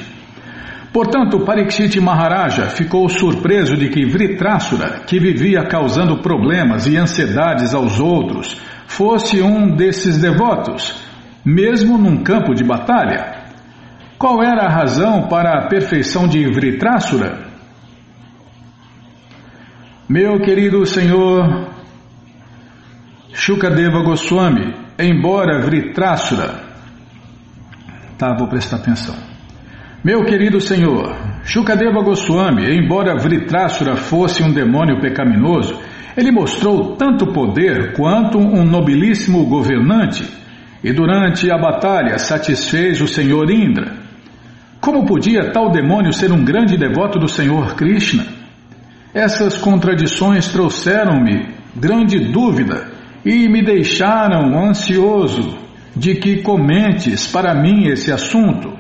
Portanto, Parikshit Maharaja ficou surpreso de que Vritrasura, que vivia causando problemas e ansiedades aos outros, fosse um desses devotos, mesmo num campo de batalha. Qual era a razão para a perfeição de Vritrasura? Meu querido senhor Shukadeva Goswami, embora Vritrasura, tá, vou prestar atenção. Meu querido senhor Shukadeva Goswami, embora Vritrasura fosse um demônio pecaminoso, ele mostrou tanto poder quanto um nobilíssimo governante e durante a batalha satisfez o senhor Indra. Como podia tal demônio ser um grande devoto do senhor Krishna? Essas contradições trouxeram-me grande dúvida e me deixaram ansioso de que comentes para mim esse assunto.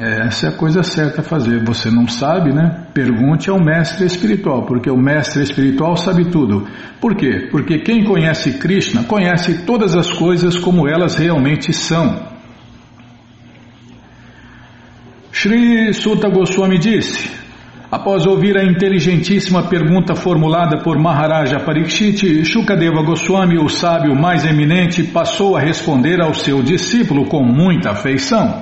É, essa é a coisa certa a fazer. Você não sabe, né? Pergunte ao mestre espiritual, porque o mestre espiritual sabe tudo. Por quê? Porque quem conhece Krishna conhece todas as coisas como elas realmente são. Sri Sutta Goswami disse: Após ouvir a inteligentíssima pergunta formulada por Maharaja Parikshit, Shukadeva Goswami, o sábio mais eminente, passou a responder ao seu discípulo com muita afeição.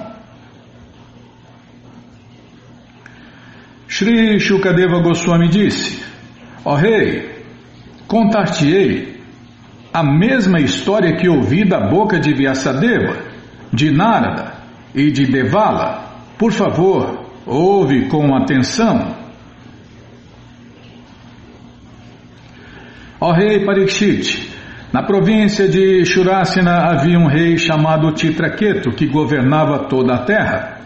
Shri Shukadeva Goswami disse: Ó oh, rei, contar-te-ei a mesma história que ouvi da boca de Vyasadeva, de Narada e de Devala. Por favor, Ouve com atenção. Ó rei Parikshit, na província de Shurasena havia um rei chamado Titraketu que governava toda a terra.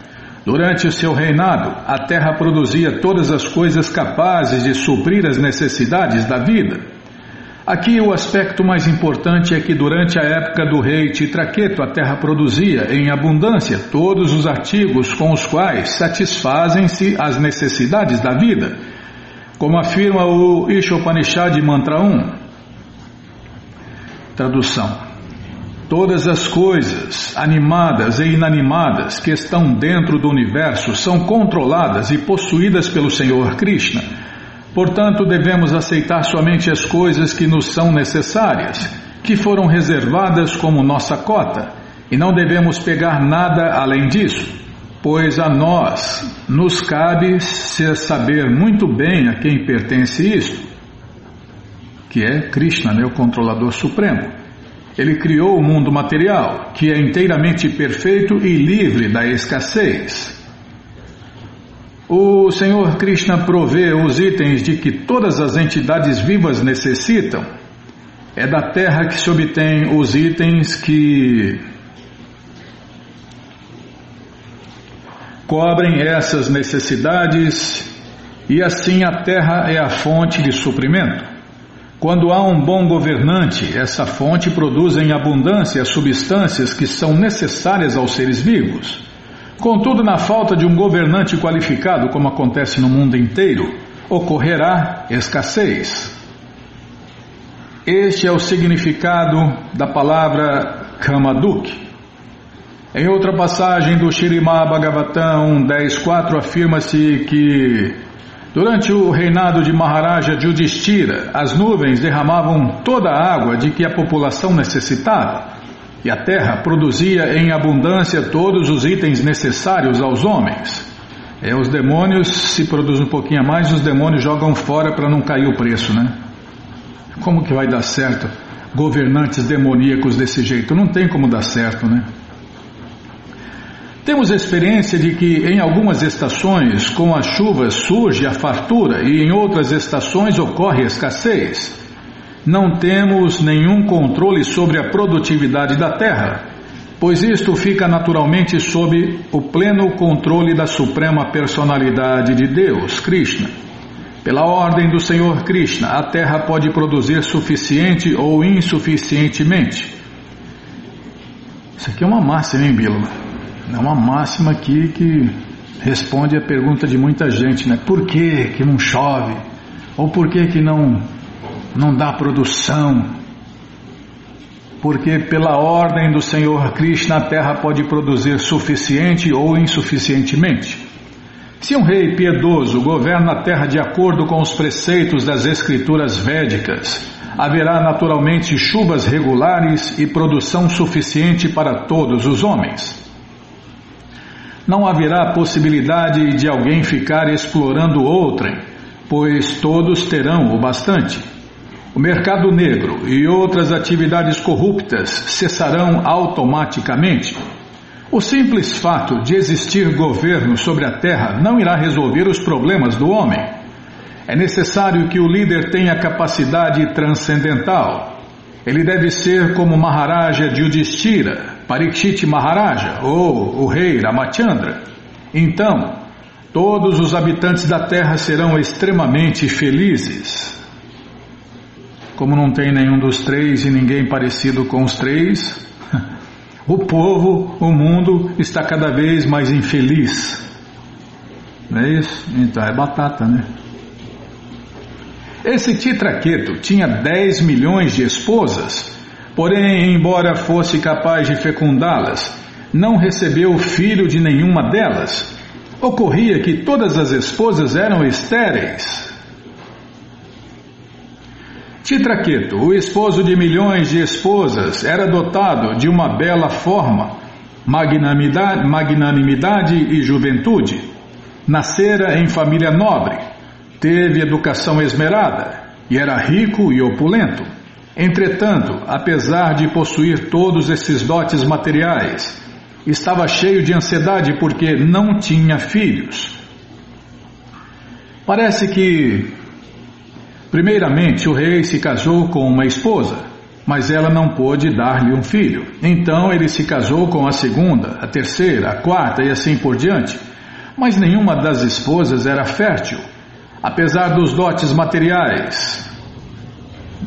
Durante o seu reinado, a terra produzia todas as coisas capazes de suprir as necessidades da vida. Aqui o aspecto mais importante é que durante a época do rei Titraqueto a terra produzia em abundância todos os artigos com os quais satisfazem-se as necessidades da vida, como afirma o Ishopanishad Mantra 1. Tradução Todas as coisas, animadas e inanimadas, que estão dentro do universo são controladas e possuídas pelo Senhor Krishna Portanto, devemos aceitar somente as coisas que nos são necessárias, que foram reservadas como nossa cota, e não devemos pegar nada além disso, pois a nós nos cabe saber muito bem a quem pertence isto, que é Krishna, né, o controlador supremo. Ele criou o mundo material, que é inteiramente perfeito e livre da escassez. O Senhor Krishna provê os itens de que todas as entidades vivas necessitam. É da terra que se obtém os itens que cobrem essas necessidades e assim a terra é a fonte de suprimento. Quando há um bom governante, essa fonte produz em abundância as substâncias que são necessárias aos seres vivos. Contudo, na falta de um governante qualificado, como acontece no mundo inteiro, ocorrerá escassez. Este é o significado da palavra Kamaduk. Em outra passagem do Shirimá Bhagavatam 10.4 afirma-se que durante o reinado de Maharaja Judistira, as nuvens derramavam toda a água de que a população necessitava e a terra produzia em abundância todos os itens necessários aos homens. É, os demônios, se produzem um pouquinho a mais, os demônios jogam fora para não cair o preço, né? Como que vai dar certo governantes demoníacos desse jeito? Não tem como dar certo, né? Temos experiência de que em algumas estações, com as chuvas, surge a fartura e em outras estações ocorre a escassez não temos nenhum controle sobre a produtividade da terra, pois isto fica naturalmente sob o pleno controle da Suprema Personalidade de Deus, Krishna. Pela ordem do Senhor Krishna, a Terra pode produzir suficiente ou insuficientemente. Isso aqui é uma máxima, hein, Bilo? É uma máxima aqui que responde a pergunta de muita gente, né? Por que, que não chove? Ou por que, que não, não dá produção? Porque pela ordem do Senhor Krishna a terra pode produzir suficiente ou insuficientemente. Se um rei piedoso governa a terra de acordo com os preceitos das escrituras védicas, haverá naturalmente chuvas regulares e produção suficiente para todos os homens. Não haverá possibilidade de alguém ficar explorando outrem, pois todos terão o bastante. O mercado negro e outras atividades corruptas cessarão automaticamente. O simples fato de existir governo sobre a terra não irá resolver os problemas do homem. É necessário que o líder tenha capacidade transcendental. Ele deve ser como Maharaja Yudhishthira, Parikshit Maharaja ou o rei Ramachandra. Então, todos os habitantes da terra serão extremamente felizes. Como não tem nenhum dos três e ninguém parecido com os três, o povo, o mundo está cada vez mais infeliz. Não é isso? Então é batata, né? Esse Titraqueto tinha 10 milhões de esposas, porém, embora fosse capaz de fecundá-las, não recebeu filho de nenhuma delas. Ocorria que todas as esposas eram estéreis. Titraqueto, o esposo de milhões de esposas, era dotado de uma bela forma, magnanimidade, magnanimidade e juventude. Nascera em família nobre, teve educação esmerada e era rico e opulento. Entretanto, apesar de possuir todos esses dotes materiais, estava cheio de ansiedade porque não tinha filhos. Parece que Primeiramente, o rei se casou com uma esposa, mas ela não pôde dar-lhe um filho. Então ele se casou com a segunda, a terceira, a quarta e assim por diante. Mas nenhuma das esposas era fértil, apesar dos dotes materiais.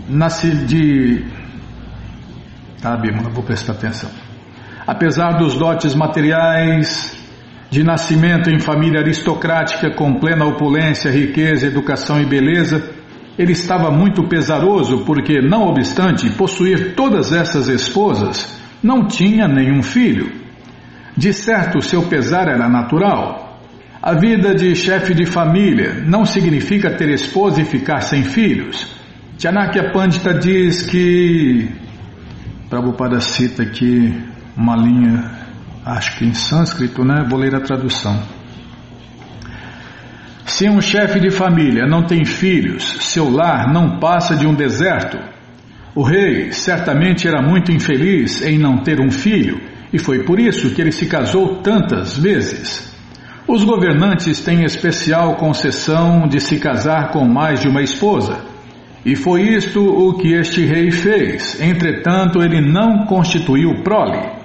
Nasci de. Tá, Bímola, vou prestar atenção. Apesar dos dotes materiais, de nascimento em família aristocrática com plena opulência, riqueza, educação e beleza, ele estava muito pesaroso porque, não obstante possuir todas essas esposas, não tinha nenhum filho. De certo, seu pesar era natural. A vida de chefe de família não significa ter esposa e ficar sem filhos. Chanakya Pandita diz que. Prabhupada cita aqui uma linha, acho que em sânscrito, né? Vou ler a tradução. Se um chefe de família não tem filhos, seu lar não passa de um deserto. O rei certamente era muito infeliz em não ter um filho, e foi por isso que ele se casou tantas vezes. Os governantes têm especial concessão de se casar com mais de uma esposa. E foi isto o que este rei fez, entretanto, ele não constituiu prole.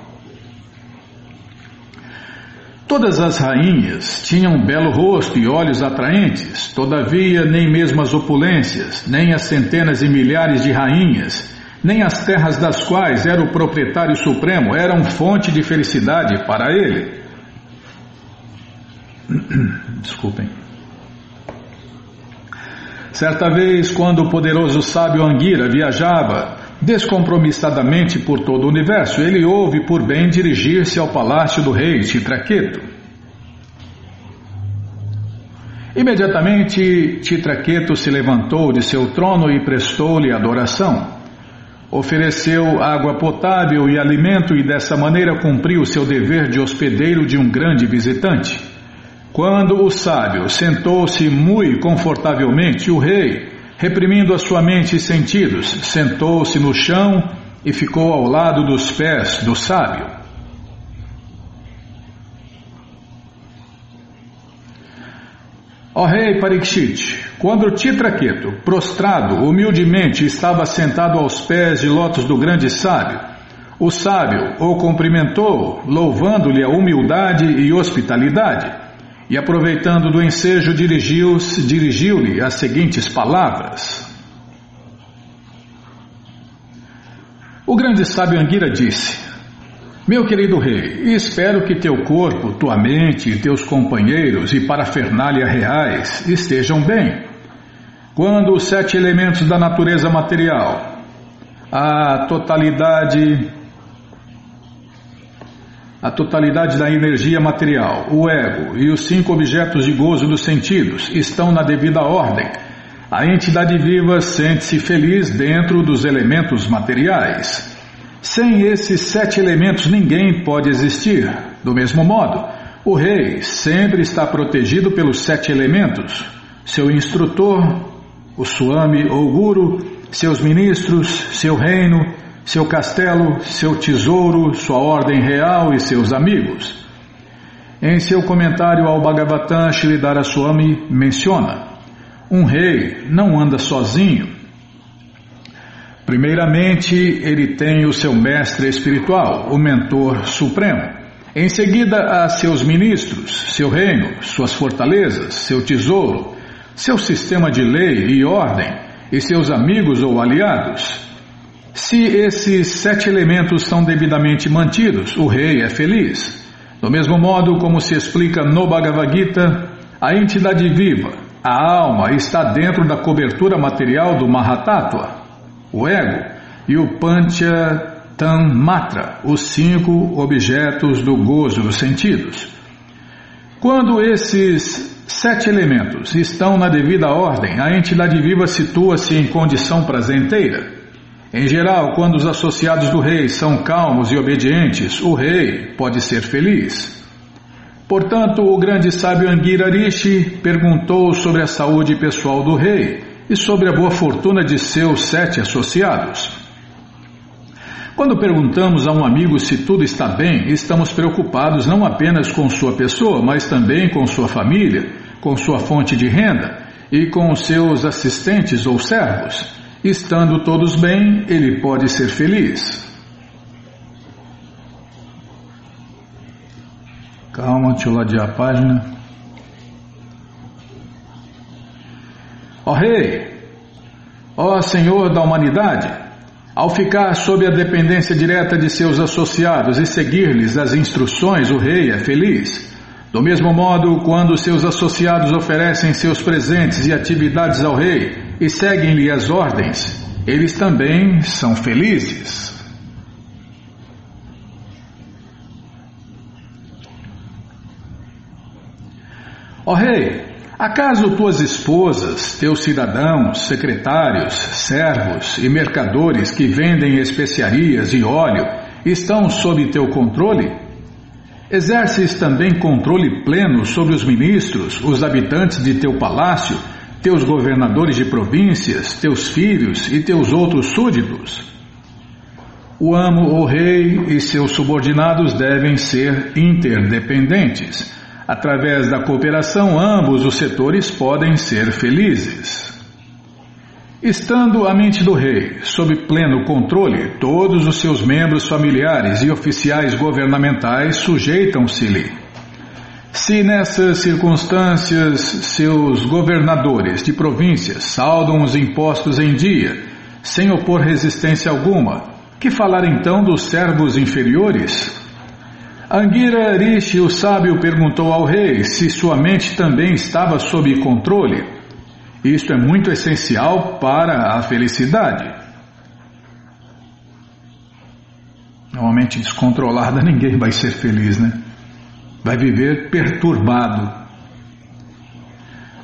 Todas as rainhas tinham um belo rosto e olhos atraentes, todavia nem mesmo as opulências, nem as centenas e milhares de rainhas, nem as terras das quais era o proprietário supremo eram fonte de felicidade para ele. Desculpem. Certa vez, quando o poderoso sábio Anguira viajava Descompromissadamente por todo o universo, ele ouve por bem dirigir-se ao palácio do rei Titraqueto. Imediatamente, Titraqueto se levantou de seu trono e prestou-lhe adoração. Ofereceu água potável e alimento e dessa maneira cumpriu seu dever de hospedeiro de um grande visitante. Quando o sábio sentou-se muito confortavelmente, o rei, Reprimindo a sua mente e sentidos, sentou-se no chão e ficou ao lado dos pés do sábio. Ó rei Parikshit, quando Titraqueto, prostrado humildemente, estava sentado aos pés de lótus do grande sábio, o sábio o cumprimentou, louvando-lhe a humildade e hospitalidade e, aproveitando do ensejo, dirigiu-lhe dirigiu as seguintes palavras. O grande sábio Anguira disse: Meu querido rei, espero que teu corpo, tua mente, teus companheiros e parafernália reais estejam bem. Quando os sete elementos da natureza material, a totalidade a totalidade da energia material, o ego e os cinco objetos de gozo dos sentidos estão na devida ordem a entidade viva sente-se feliz dentro dos elementos materiais. Sem esses sete elementos ninguém pode existir. Do mesmo modo, o rei sempre está protegido pelos sete elementos: seu instrutor, o Swami ou Guru, seus ministros, seu reino, seu castelo, seu tesouro, sua ordem real e seus amigos. Em seu comentário ao Bhagavatam, Sridhara Swami menciona um rei não anda sozinho. Primeiramente, ele tem o seu mestre espiritual, o mentor supremo. Em seguida, há seus ministros, seu reino, suas fortalezas, seu tesouro, seu sistema de lei e ordem e seus amigos ou aliados. Se esses sete elementos são devidamente mantidos, o rei é feliz. Do mesmo modo como se explica no Bhagavad Gita, a entidade viva, a alma está dentro da cobertura material do Mahatattva, o ego, e o Panchatanmatra, os cinco objetos do gozo dos sentidos. Quando esses sete elementos estão na devida ordem, a entidade viva situa-se em condição prazenteira. Em geral, quando os associados do rei são calmos e obedientes, o rei pode ser feliz. Portanto, o grande sábio Angira Rishi perguntou sobre a saúde pessoal do rei e sobre a boa fortuna de seus sete associados. Quando perguntamos a um amigo se tudo está bem, estamos preocupados não apenas com sua pessoa, mas também com sua família, com sua fonte de renda e com seus assistentes ou servos. Estando todos bem, ele pode ser feliz. Calma, deixa eu ladear a página. Ó Rei, ó Senhor da humanidade, ao ficar sob a dependência direta de seus associados e seguir-lhes as instruções, o Rei é feliz. Do mesmo modo, quando seus associados oferecem seus presentes e atividades ao Rei e seguem-lhe as ordens, eles também são felizes. Ó oh, rei, acaso tuas esposas, teus cidadãos, secretários, servos e mercadores que vendem especiarias e óleo estão sob teu controle? Exerces também controle pleno sobre os ministros, os habitantes de teu palácio, teus governadores de províncias, teus filhos e teus outros súditos? O amo, o rei e seus subordinados devem ser interdependentes. Através da cooperação, ambos os setores podem ser felizes. Estando a mente do rei sob pleno controle, todos os seus membros familiares e oficiais governamentais sujeitam-se-lhe. Se nessas circunstâncias seus governadores de províncias saldam os impostos em dia, sem opor resistência alguma, que falar então dos servos inferiores? Angira Rishi, o sábio, perguntou ao rei se sua mente também estava sob controle. Isto é muito essencial para a felicidade. Uma mente descontrolada, ninguém vai ser feliz, né? Vai viver perturbado.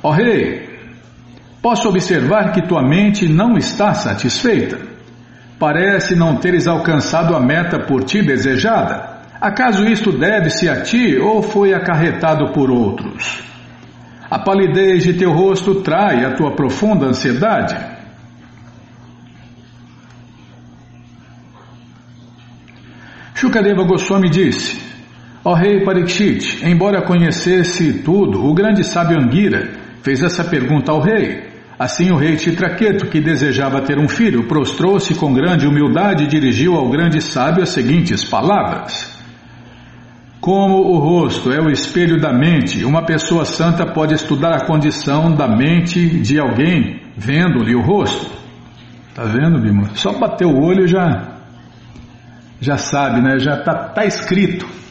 Ó oh, rei, posso observar que tua mente não está satisfeita. Parece não teres alcançado a meta por ti desejada. Acaso isto deve-se a ti ou foi acarretado por outros? A palidez de teu rosto trai a tua profunda ansiedade. Shukadeva Goswami disse: Ó oh, rei Parikshit, embora conhecesse tudo, o grande sábio Angira fez essa pergunta ao rei. Assim o rei Titraqueto, que desejava ter um filho, prostrou-se com grande humildade e dirigiu ao grande sábio as seguintes palavras. Como o rosto é o espelho da mente, uma pessoa santa pode estudar a condição da mente de alguém vendo-lhe o rosto. Tá vendo, Bima? Só bater o olho já já sabe, né? Já tá, tá escrito.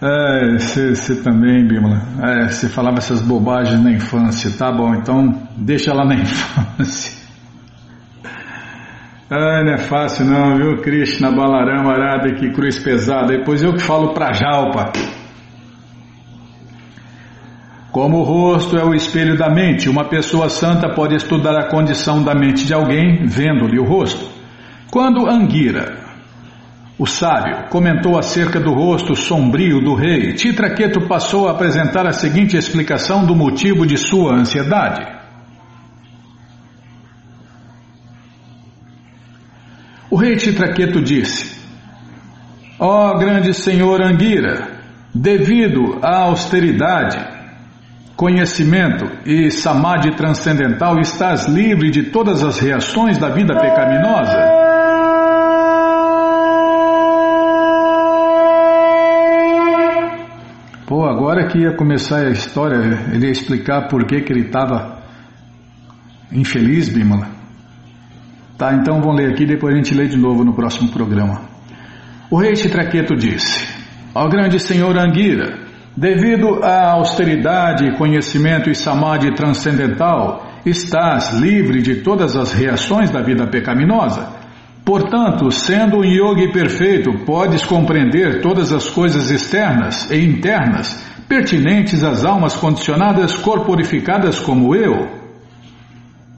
Você é, também, Bímola. Você é, falava essas bobagens na infância. Tá bom, então deixa lá na infância. Ah, não é fácil não, viu? Krishna, Balarama, Arada, que cruz pesada. Depois eu que falo pra Jalpa. Como o rosto é o espelho da mente, uma pessoa santa pode estudar a condição da mente de alguém vendo-lhe o rosto. Quando Angira, o sábio, comentou acerca do rosto sombrio do rei, Titraqueto passou a apresentar a seguinte explicação do motivo de sua ansiedade. O rei Titraqueto disse: Ó oh, grande senhor Anguira, devido à austeridade, conhecimento e samadhi transcendental, estás livre de todas as reações da vida pecaminosa? Agora que ia começar a história, ele ia explicar por que, que ele estava infeliz, Bimala. Tá, então vamos ler aqui, depois a gente lê de novo no próximo programa. O rei Chitraqueto disse: Ó grande senhor Anguira, devido à austeridade, conhecimento e samadhi transcendental, estás livre de todas as reações da vida pecaminosa. Portanto, sendo um yogi perfeito, podes compreender todas as coisas externas e internas pertinentes às almas condicionadas corporificadas como eu.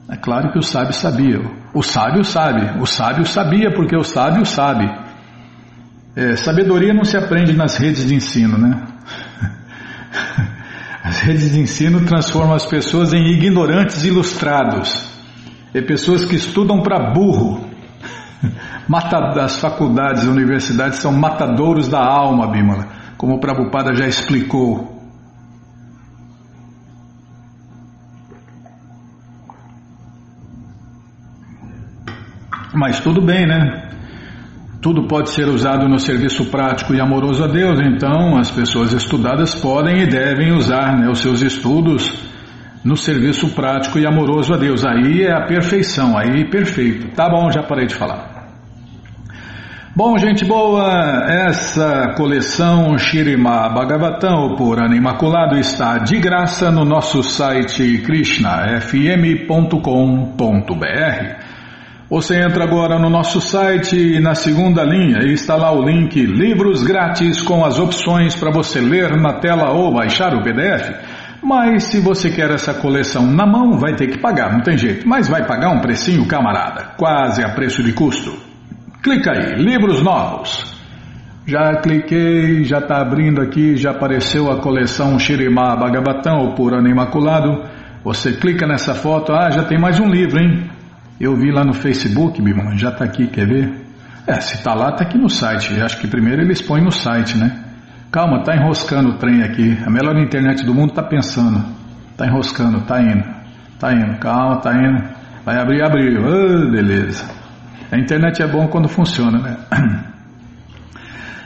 É claro que o sábio sabia. O sábio sabe. O sábio sabia porque o sábio sabe. É, sabedoria não se aprende nas redes de ensino, né? As redes de ensino transformam as pessoas em ignorantes ilustrados. É pessoas que estudam para burro. As faculdades, as universidades são matadouros da alma, Bímola, como o Prabhupada já explicou. Mas tudo bem, né? Tudo pode ser usado no serviço prático e amoroso a Deus, então as pessoas estudadas podem e devem usar né, os seus estudos no serviço prático e amoroso a Deus. Aí é a perfeição, aí perfeito. Tá bom, já parei de falar. Bom, gente boa, essa coleção Shirima Bhagavatam, o Purana Imaculado, está de graça no nosso site krishnafm.com.br. Você entra agora no nosso site e na segunda linha está lá o link Livros Grátis com as opções para você ler na tela ou baixar o PDF. Mas se você quer essa coleção na mão, vai ter que pagar, não tem jeito. Mas vai pagar um precinho, camarada, quase a preço de custo. Clica aí, livros novos. Já cliquei, já está abrindo aqui, já apareceu a coleção Shirimá Bhagavatam, o Purana Imaculado. Você clica nessa foto, ah, já tem mais um livro, hein? Eu vi lá no Facebook, Bima, já está aqui, quer ver? É, se está lá, está aqui no site. Acho que primeiro eles põem no site, né? Calma, está enroscando o trem aqui. A melhor internet do mundo está pensando. Está enroscando, está indo. Está indo, calma, está indo. Vai abrir, abriu. Oh, beleza. A internet é bom quando funciona, né?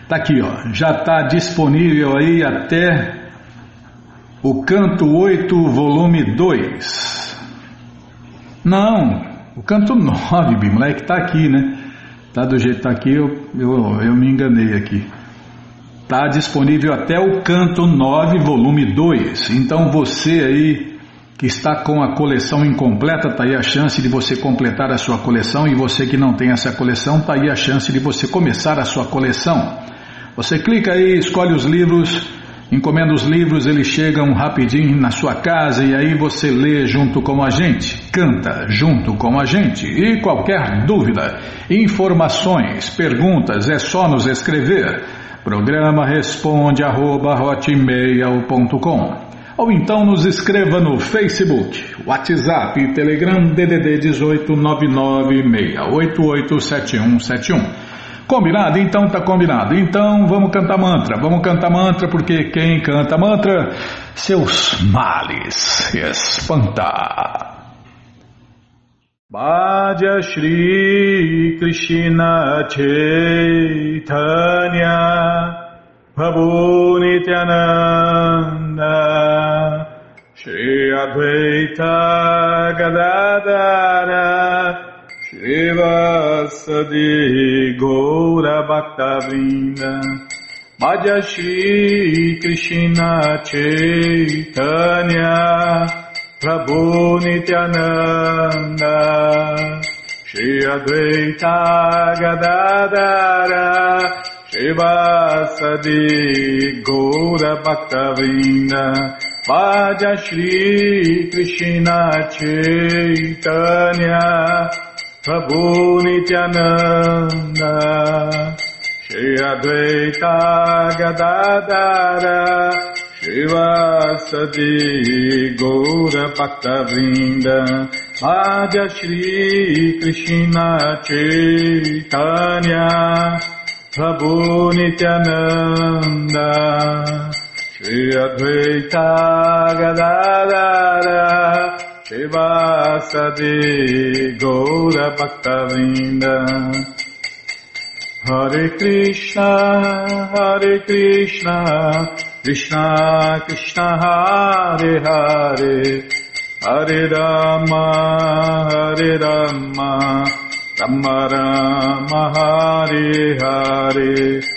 Tá aqui, ó. Já está disponível aí até o canto 8, volume 2. Não, o canto 9, Bimala, é está aqui, né? Tá do jeito que está aqui, eu, eu, eu me enganei aqui. Está disponível até o canto 9, volume 2. Então você aí que está com a coleção incompleta, está aí a chance de você completar a sua coleção. E você que não tem essa coleção, está aí a chance de você começar a sua coleção. Você clica aí, escolhe os livros Encomenda os livros, eles chegam rapidinho na sua casa e aí você lê junto com a gente, canta junto com a gente. E qualquer dúvida, informações, perguntas, é só nos escrever. Programa responde arroba, ou então nos escreva no Facebook, WhatsApp e Telegram DDD 18 996887171. Combinado? Então tá combinado. Então vamos cantar mantra. Vamos cantar mantra porque quem canta mantra, seus males espanta. Bhaja Shri Krishna Chaitanya Prabhu Nityananda Shri Advaita Gadadara Shri Vasadi Gaura Bhaktavrinda Bhaja Shri Krishna Chaitanya Prabhu Nityananda. Shri Advaita Gadadara Shivasadi Gaura Bhaktavinda Vaja Shri Krishna Chaitanya Prabhu Nityananda Shri Advaita Gadadara Shivasadi Gaura Bhakta Vrinda Madhya Shri Krishna Chaitanya Prabhu Nityananda Shri Advaita Gadadara Shivasadi Gaura Bhakta Vrinda Hare Krishna Hare Krishna Krishna Krishna Hare Hare. Hare Rama Hare Rama Rama Rama Hare Hare